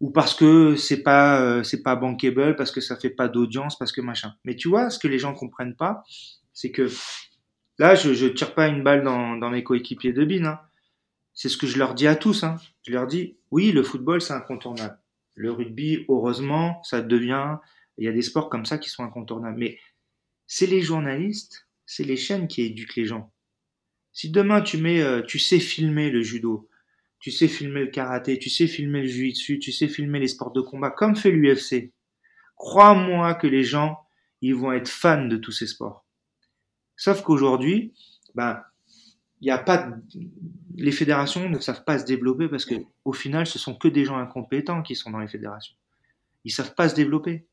ou parce que c'est pas euh, c'est pas bankable, parce que ça fait pas d'audience, parce que machin. Mais tu vois, ce que les gens comprennent pas, c'est que là, je, je tire pas une balle dans, dans mes coéquipiers de bin. Hein. C'est ce que je leur dis à tous. Hein. Je leur dis, oui, le football, c'est incontournable. Le rugby, heureusement, ça devient... Il y a des sports comme ça qui sont incontournables. Mais c'est les journalistes, c'est les chaînes qui éduquent les gens. Si demain tu mets, euh, tu sais filmer le judo, tu sais filmer le karaté, tu sais filmer le jiu-jitsu, tu sais filmer les sports de combat, comme fait l'UFC, crois-moi que les gens, ils vont être fans de tous ces sports. Sauf qu'aujourd'hui, ben, il a pas les fédérations ne savent pas se développer parce que au final ce sont que des gens incompétents qui sont dans les fédérations. Ils savent pas se développer.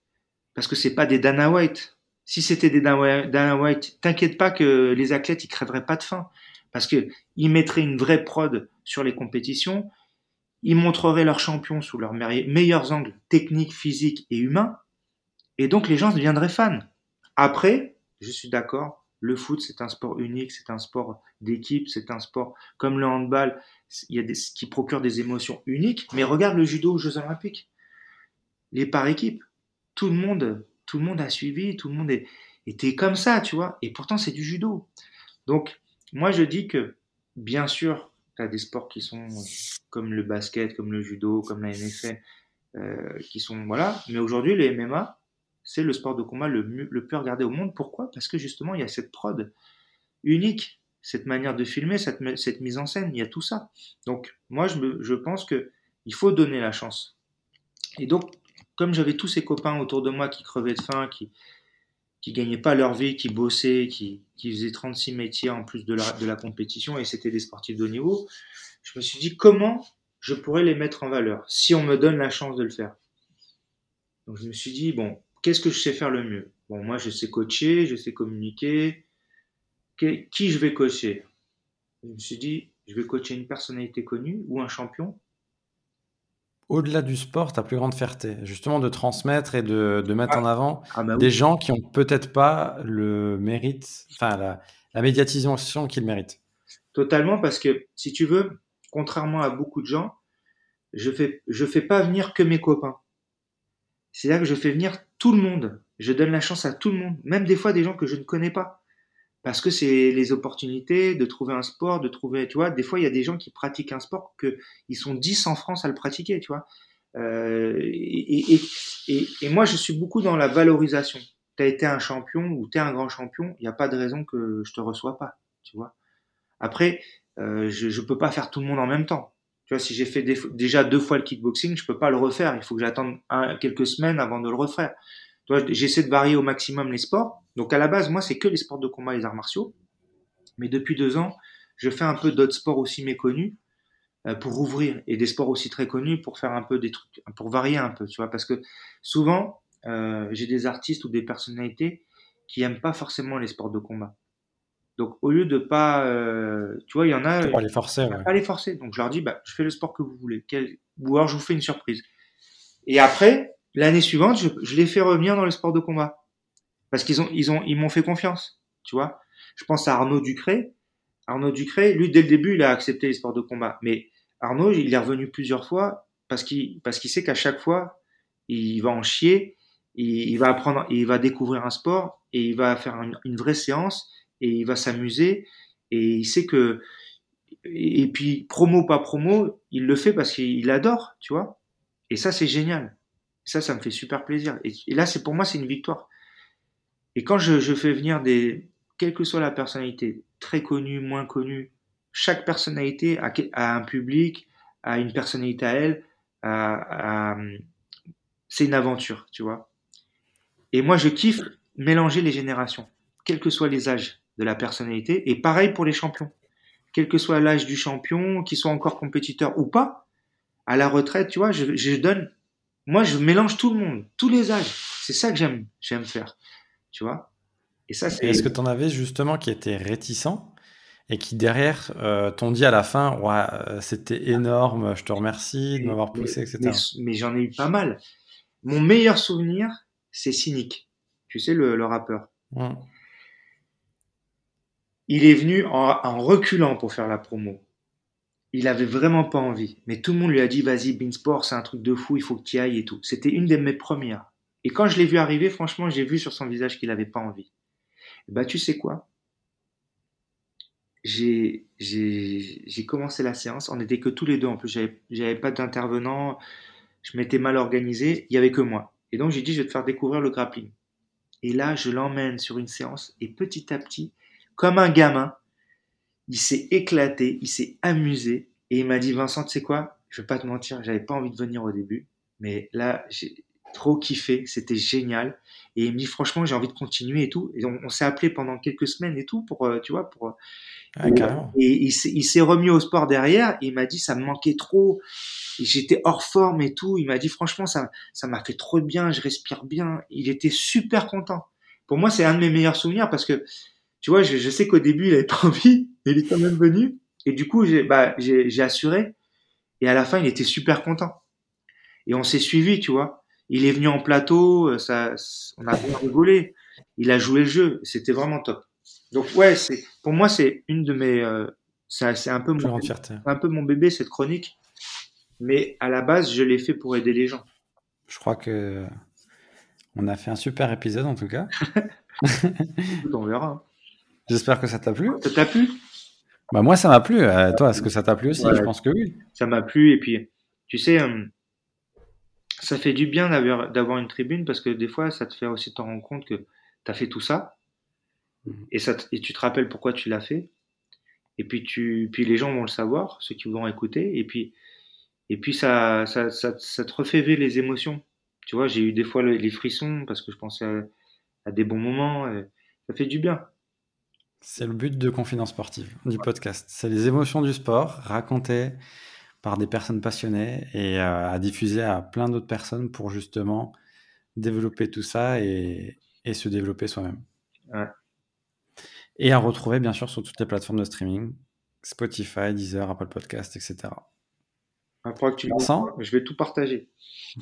Parce que c'est pas des Dana White. Si c'était des Dana White t'inquiète pas que les athlètes ils crèveraient pas de faim parce que ils mettraient une vraie prod sur les compétitions ils montreraient leurs champions sous leurs meilleurs angles techniques physiques et humains et donc les gens deviendraient fans après je suis d'accord le foot, c'est un sport unique, c'est un sport d'équipe, c'est un sport comme le handball, il y a des, qui procure des émotions uniques. Mais regarde le judo aux Jeux Olympiques. les par équipe. Tout le monde, tout le monde a suivi, tout le monde était comme ça, tu vois. Et pourtant, c'est du judo. Donc, moi, je dis que, bien sûr, tu as des sports qui sont comme le basket, comme le judo, comme la NFL, euh, qui sont, voilà. Mais aujourd'hui, les MMA, c'est le sport de combat le, le plus regardé au monde. Pourquoi? Parce que justement, il y a cette prod unique, cette manière de filmer, cette, cette mise en scène, il y a tout ça. Donc, moi, je, je pense que il faut donner la chance. Et donc, comme j'avais tous ces copains autour de moi qui crevaient de faim, qui qui gagnaient pas leur vie, qui bossaient, qui, qui faisaient 36 métiers en plus de la, de la compétition, et c'était des sportifs de haut niveau, je me suis dit comment je pourrais les mettre en valeur si on me donne la chance de le faire? Donc je me suis dit, bon, qu'est-ce que je sais faire le mieux? Bon, moi je sais coacher, je sais communiquer. Qui je vais coacher? Je me suis dit, je vais coacher une personnalité connue ou un champion au-delà du sport, ta plus grande fierté, justement de transmettre et de, mettre en ah. avant ah bah des gens qui ont peut-être pas le mérite, enfin la, la médiatisation qu'ils méritent. Totalement, parce que si tu veux, contrairement à beaucoup de gens, je fais je fais pas venir que mes copains. C'est là que je fais venir tout le monde. Je donne la chance à tout le monde, même des fois des gens que je ne connais pas parce que c'est les opportunités de trouver un sport, de trouver, tu vois, des fois il y a des gens qui pratiquent un sport que ils sont 10 en France à le pratiquer, tu vois. Euh, et, et, et, moi je suis beaucoup dans la valorisation. Tu as été un champion ou tu es un grand champion, il n'y a pas de raison que je te reçois pas, tu vois. Après, euh, je ne peux pas faire tout le monde en même temps. Tu vois, si j'ai fait déjà deux fois le kickboxing, je peux pas le refaire. Il faut que j'attende quelques semaines avant de le refaire. J'essaie de varier au maximum les sports donc à la base, moi, c'est que les sports de combat et les arts martiaux. Mais depuis deux ans, je fais un peu d'autres sports aussi méconnus euh, pour ouvrir et des sports aussi très connus pour faire un peu des trucs, pour varier un peu, tu vois. Parce que souvent, euh, j'ai des artistes ou des personnalités qui aiment pas forcément les sports de combat. Donc au lieu de pas, euh, tu vois, il y en a. Pas les forcer. Ouais. Pas les forcer. Donc je leur dis, bah, je fais le sport que vous voulez. Quel... Ou alors je vous fais une surprise. Et après, l'année suivante, je, je les fais revenir dans le sport de combat parce qu'ils ont, ils ont, ils m'ont fait confiance, tu vois. Je pense à Arnaud Ducré. Arnaud Ducré, lui, dès le début, il a accepté les sports de combat. Mais Arnaud, il est revenu plusieurs fois parce qu'il, parce qu'il sait qu'à chaque fois, il va en chier, il, va apprendre, il va découvrir un sport et il va faire une, vraie séance et il va s'amuser et il sait que, et puis promo pas promo, il le fait parce qu'il adore, tu vois. Et ça, c'est génial. Ça, ça me fait super plaisir. Et, là, c'est pour moi, c'est une victoire. Et quand je, fais venir des, quelle que soit la personnalité, très connue, moins connue, chaque personnalité a, un public, a une personnalité à elle, c'est une aventure, tu vois. Et moi, je kiffe mélanger les générations, quels que soient les âges de la personnalité, et pareil pour les champions. Quel que soit l'âge du champion, qu'il soit encore compétiteur ou pas, à la retraite, tu vois, je, je donne, moi, je mélange tout le monde, tous les âges. C'est ça que j'aime, j'aime faire tu vois? Et ça, c'est. Est-ce que tu en avais justement qui étaient réticents et qui derrière euh, t'ont dit à la fin, ouais, euh, c'était énorme, je te remercie de m'avoir poussé, etc. Mais, j'en ai eu pas mal. Mon meilleur souvenir, c'est Cynic. Tu sais, le, rappeur. Il est venu en, reculant pour faire la promo. Il avait vraiment pas envie. Mais tout le monde lui a dit, vas-y, Beansport, c'est un truc de fou, il faut que tu ailles et tout. C'était une de mes premières. Et quand je l'ai vu arriver, franchement, j'ai vu sur son visage qu'il n'avait pas envie. Bah, tu sais quoi? J'ai commencé la séance. On n'était que tous les deux. En plus, j'avais pas d'intervenant. Je m'étais mal organisé. Il y avait que moi. Et donc, j'ai dit, je vais te faire découvrir le grappling. Et là, je l'emmène sur une séance. Et petit à petit, comme un gamin, il s'est éclaté, il s'est amusé. Et il m'a dit, Vincent, tu sais quoi? Je vais pas te mentir, j'avais pas envie de venir au début. Mais là, trop kiffé, c'était génial. Et il me dit franchement j'ai envie de continuer et tout. Et on, s'est appelé pendant quelques semaines et tout pour, euh, tu vois, pour. Ah, et, il s'est remis au sport derrière. Et il m'a dit ça me manquait trop. J'étais hors forme et tout. Il m'a dit franchement ça ça m'a fait trop bien. Je respire bien. Il était super content. Pour moi c'est un de mes meilleurs souvenirs parce que tu vois je, sais qu'au début il avait pas envie, il est quand même venu. Et du coup j'ai bah, j'ai assuré. Et à la fin il était super content. Et on s'est suivi, tu vois il est venu en plateau, euh, ça, on a bien rigolé. Il a joué le jeu, c'était vraiment top. Donc ouais, c'est pour moi c'est une de mes, euh, c'est un peu mon, un peu mon bébé cette chronique, mais à la base je l'ai fait pour aider les gens. Je crois que on a fait un super épisode en tout cas. on verra. J'espère que ça t'a plu. Ça t'a plu? Bah moi, ça m'a plu. Euh, toi, est-ce que ça t'a plu aussi? Je pense que oui. Ça m'a plu. Et puis, tu sais, euh, ça fait du bien d'avoir une tribune parce que des fois, ça te fait aussi te rendre compte que tu as fait tout ça. Mmh. Et, ça et tu te rappelles pourquoi tu l'as fait. Et puis, tu, puis les gens vont le savoir, ceux qui vont écouter. Et puis, et puis ça, ça, ça, ça te refait vivre les émotions. Tu vois, j'ai eu des fois les frissons parce que je pensais à, des bons moments. ça fait du bien. C'est le but de Confidence Sportive, du podcast. C'est les émotions du sport racontées par des personnes passionnées et euh, à diffuser à plein d'autres personnes pour justement développer tout ça et, se développer soi-même. Et à retrouver bien sûr sur toutes les plateformes de streaming, Spotify, Deezer, Apple Podcast, etc. Après que tu je vais tout partager.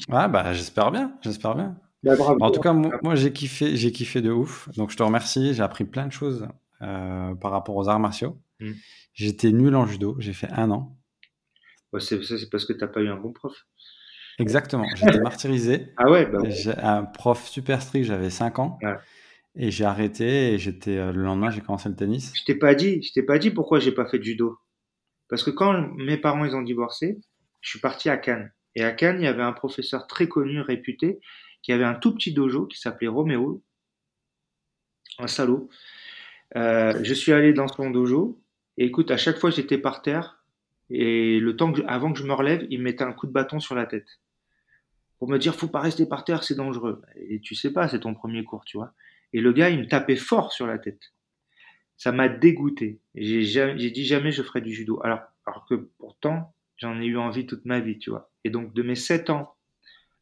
Ah bah j'espère bien, j'espère bien. Bah, en tout cas, moi, j'ai kiffé, j'ai kiffé de ouf. Donc je te remercie, j'ai appris plein de choses euh, par rapport aux arts martiaux. Hmm. J'étais nul en judo, j'ai fait un an. c'est, ça, c'est parce que tu n'as pas eu un bon prof. Exactement, j'étais martyrisé. Ah ouais bah J'ai un prof super strict, j'avais 5 ans. Et j'ai arrêté et j'étais euh, le lendemain j'ai commencé le tennis. Je t'ai pas dit, je t'ai pas dit pourquoi j'ai pas fait de judo. Parce que quand mes parents ils ont divorcé, je suis parti à Cannes. Et à Cannes, il y avait un professeur très connu, réputé, qui avait un tout petit dojo qui s'appelait Roméo, un salaud. Euh, je suis allé dans son dojo. Et écoute, à chaque fois, j'étais par terre. Et le temps que, avant que je me relève, il me mettait un coup de bâton sur la tête. Pour me dire, faut pas rester par terre, c'est dangereux. Et tu sais pas, c'est ton premier cours, tu vois. Et le gars, il me tapait fort sur la tête. Ça m'a dégoûté. J'ai dit jamais je ferai du judo. Alors, alors que pourtant, j'en ai eu envie toute ma vie, tu vois. Et donc, de mes 7 ans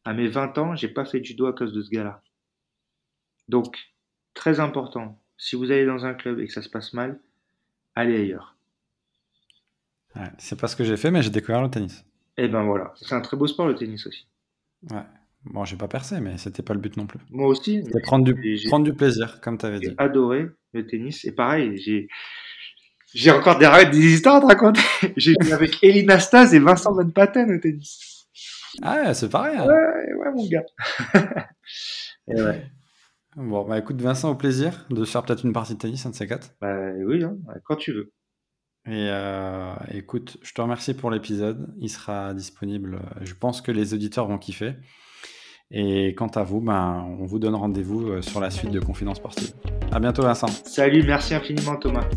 à mes 20 ans, j'ai pas fait de judo à cause de ce gars-là. Donc, très important, si vous allez dans un club et que ça se passe mal, allez ailleurs. c'est pas ce que j'ai fait, mais j'ai découvert le tennis. Et eh ben voilà, c'est un très beau sport le tennis aussi. Ouais. Bon, j'ai pas percé, mais c'était pas le but non plus. Moi aussi. C'était prendre du, prendre du plaisir, comme tu avais dit. J'ai adoré le tennis. Et pareil, j'ai, j'ai encore des, des histoires à te raconter. j'ai joué avec Elina Stas et Vincent Van Patten au tennis. Ah, c'est pareil. Hein. Ouais, ouais, mon gars. et ouais. Bon, bah écoute, Vincent, au plaisir de faire peut-être une partie de tennis, un de ces quatre. Bah oui, hein, quand tu veux. Et euh, écoute, je te remercie pour l'épisode. Il sera disponible. Je pense que les auditeurs vont kiffer. Et quant à vous, ben, on vous donne rendez-vous euh, sur la suite de Confidence Sportive. À bientôt, Vincent. Salut, merci infiniment, Thomas.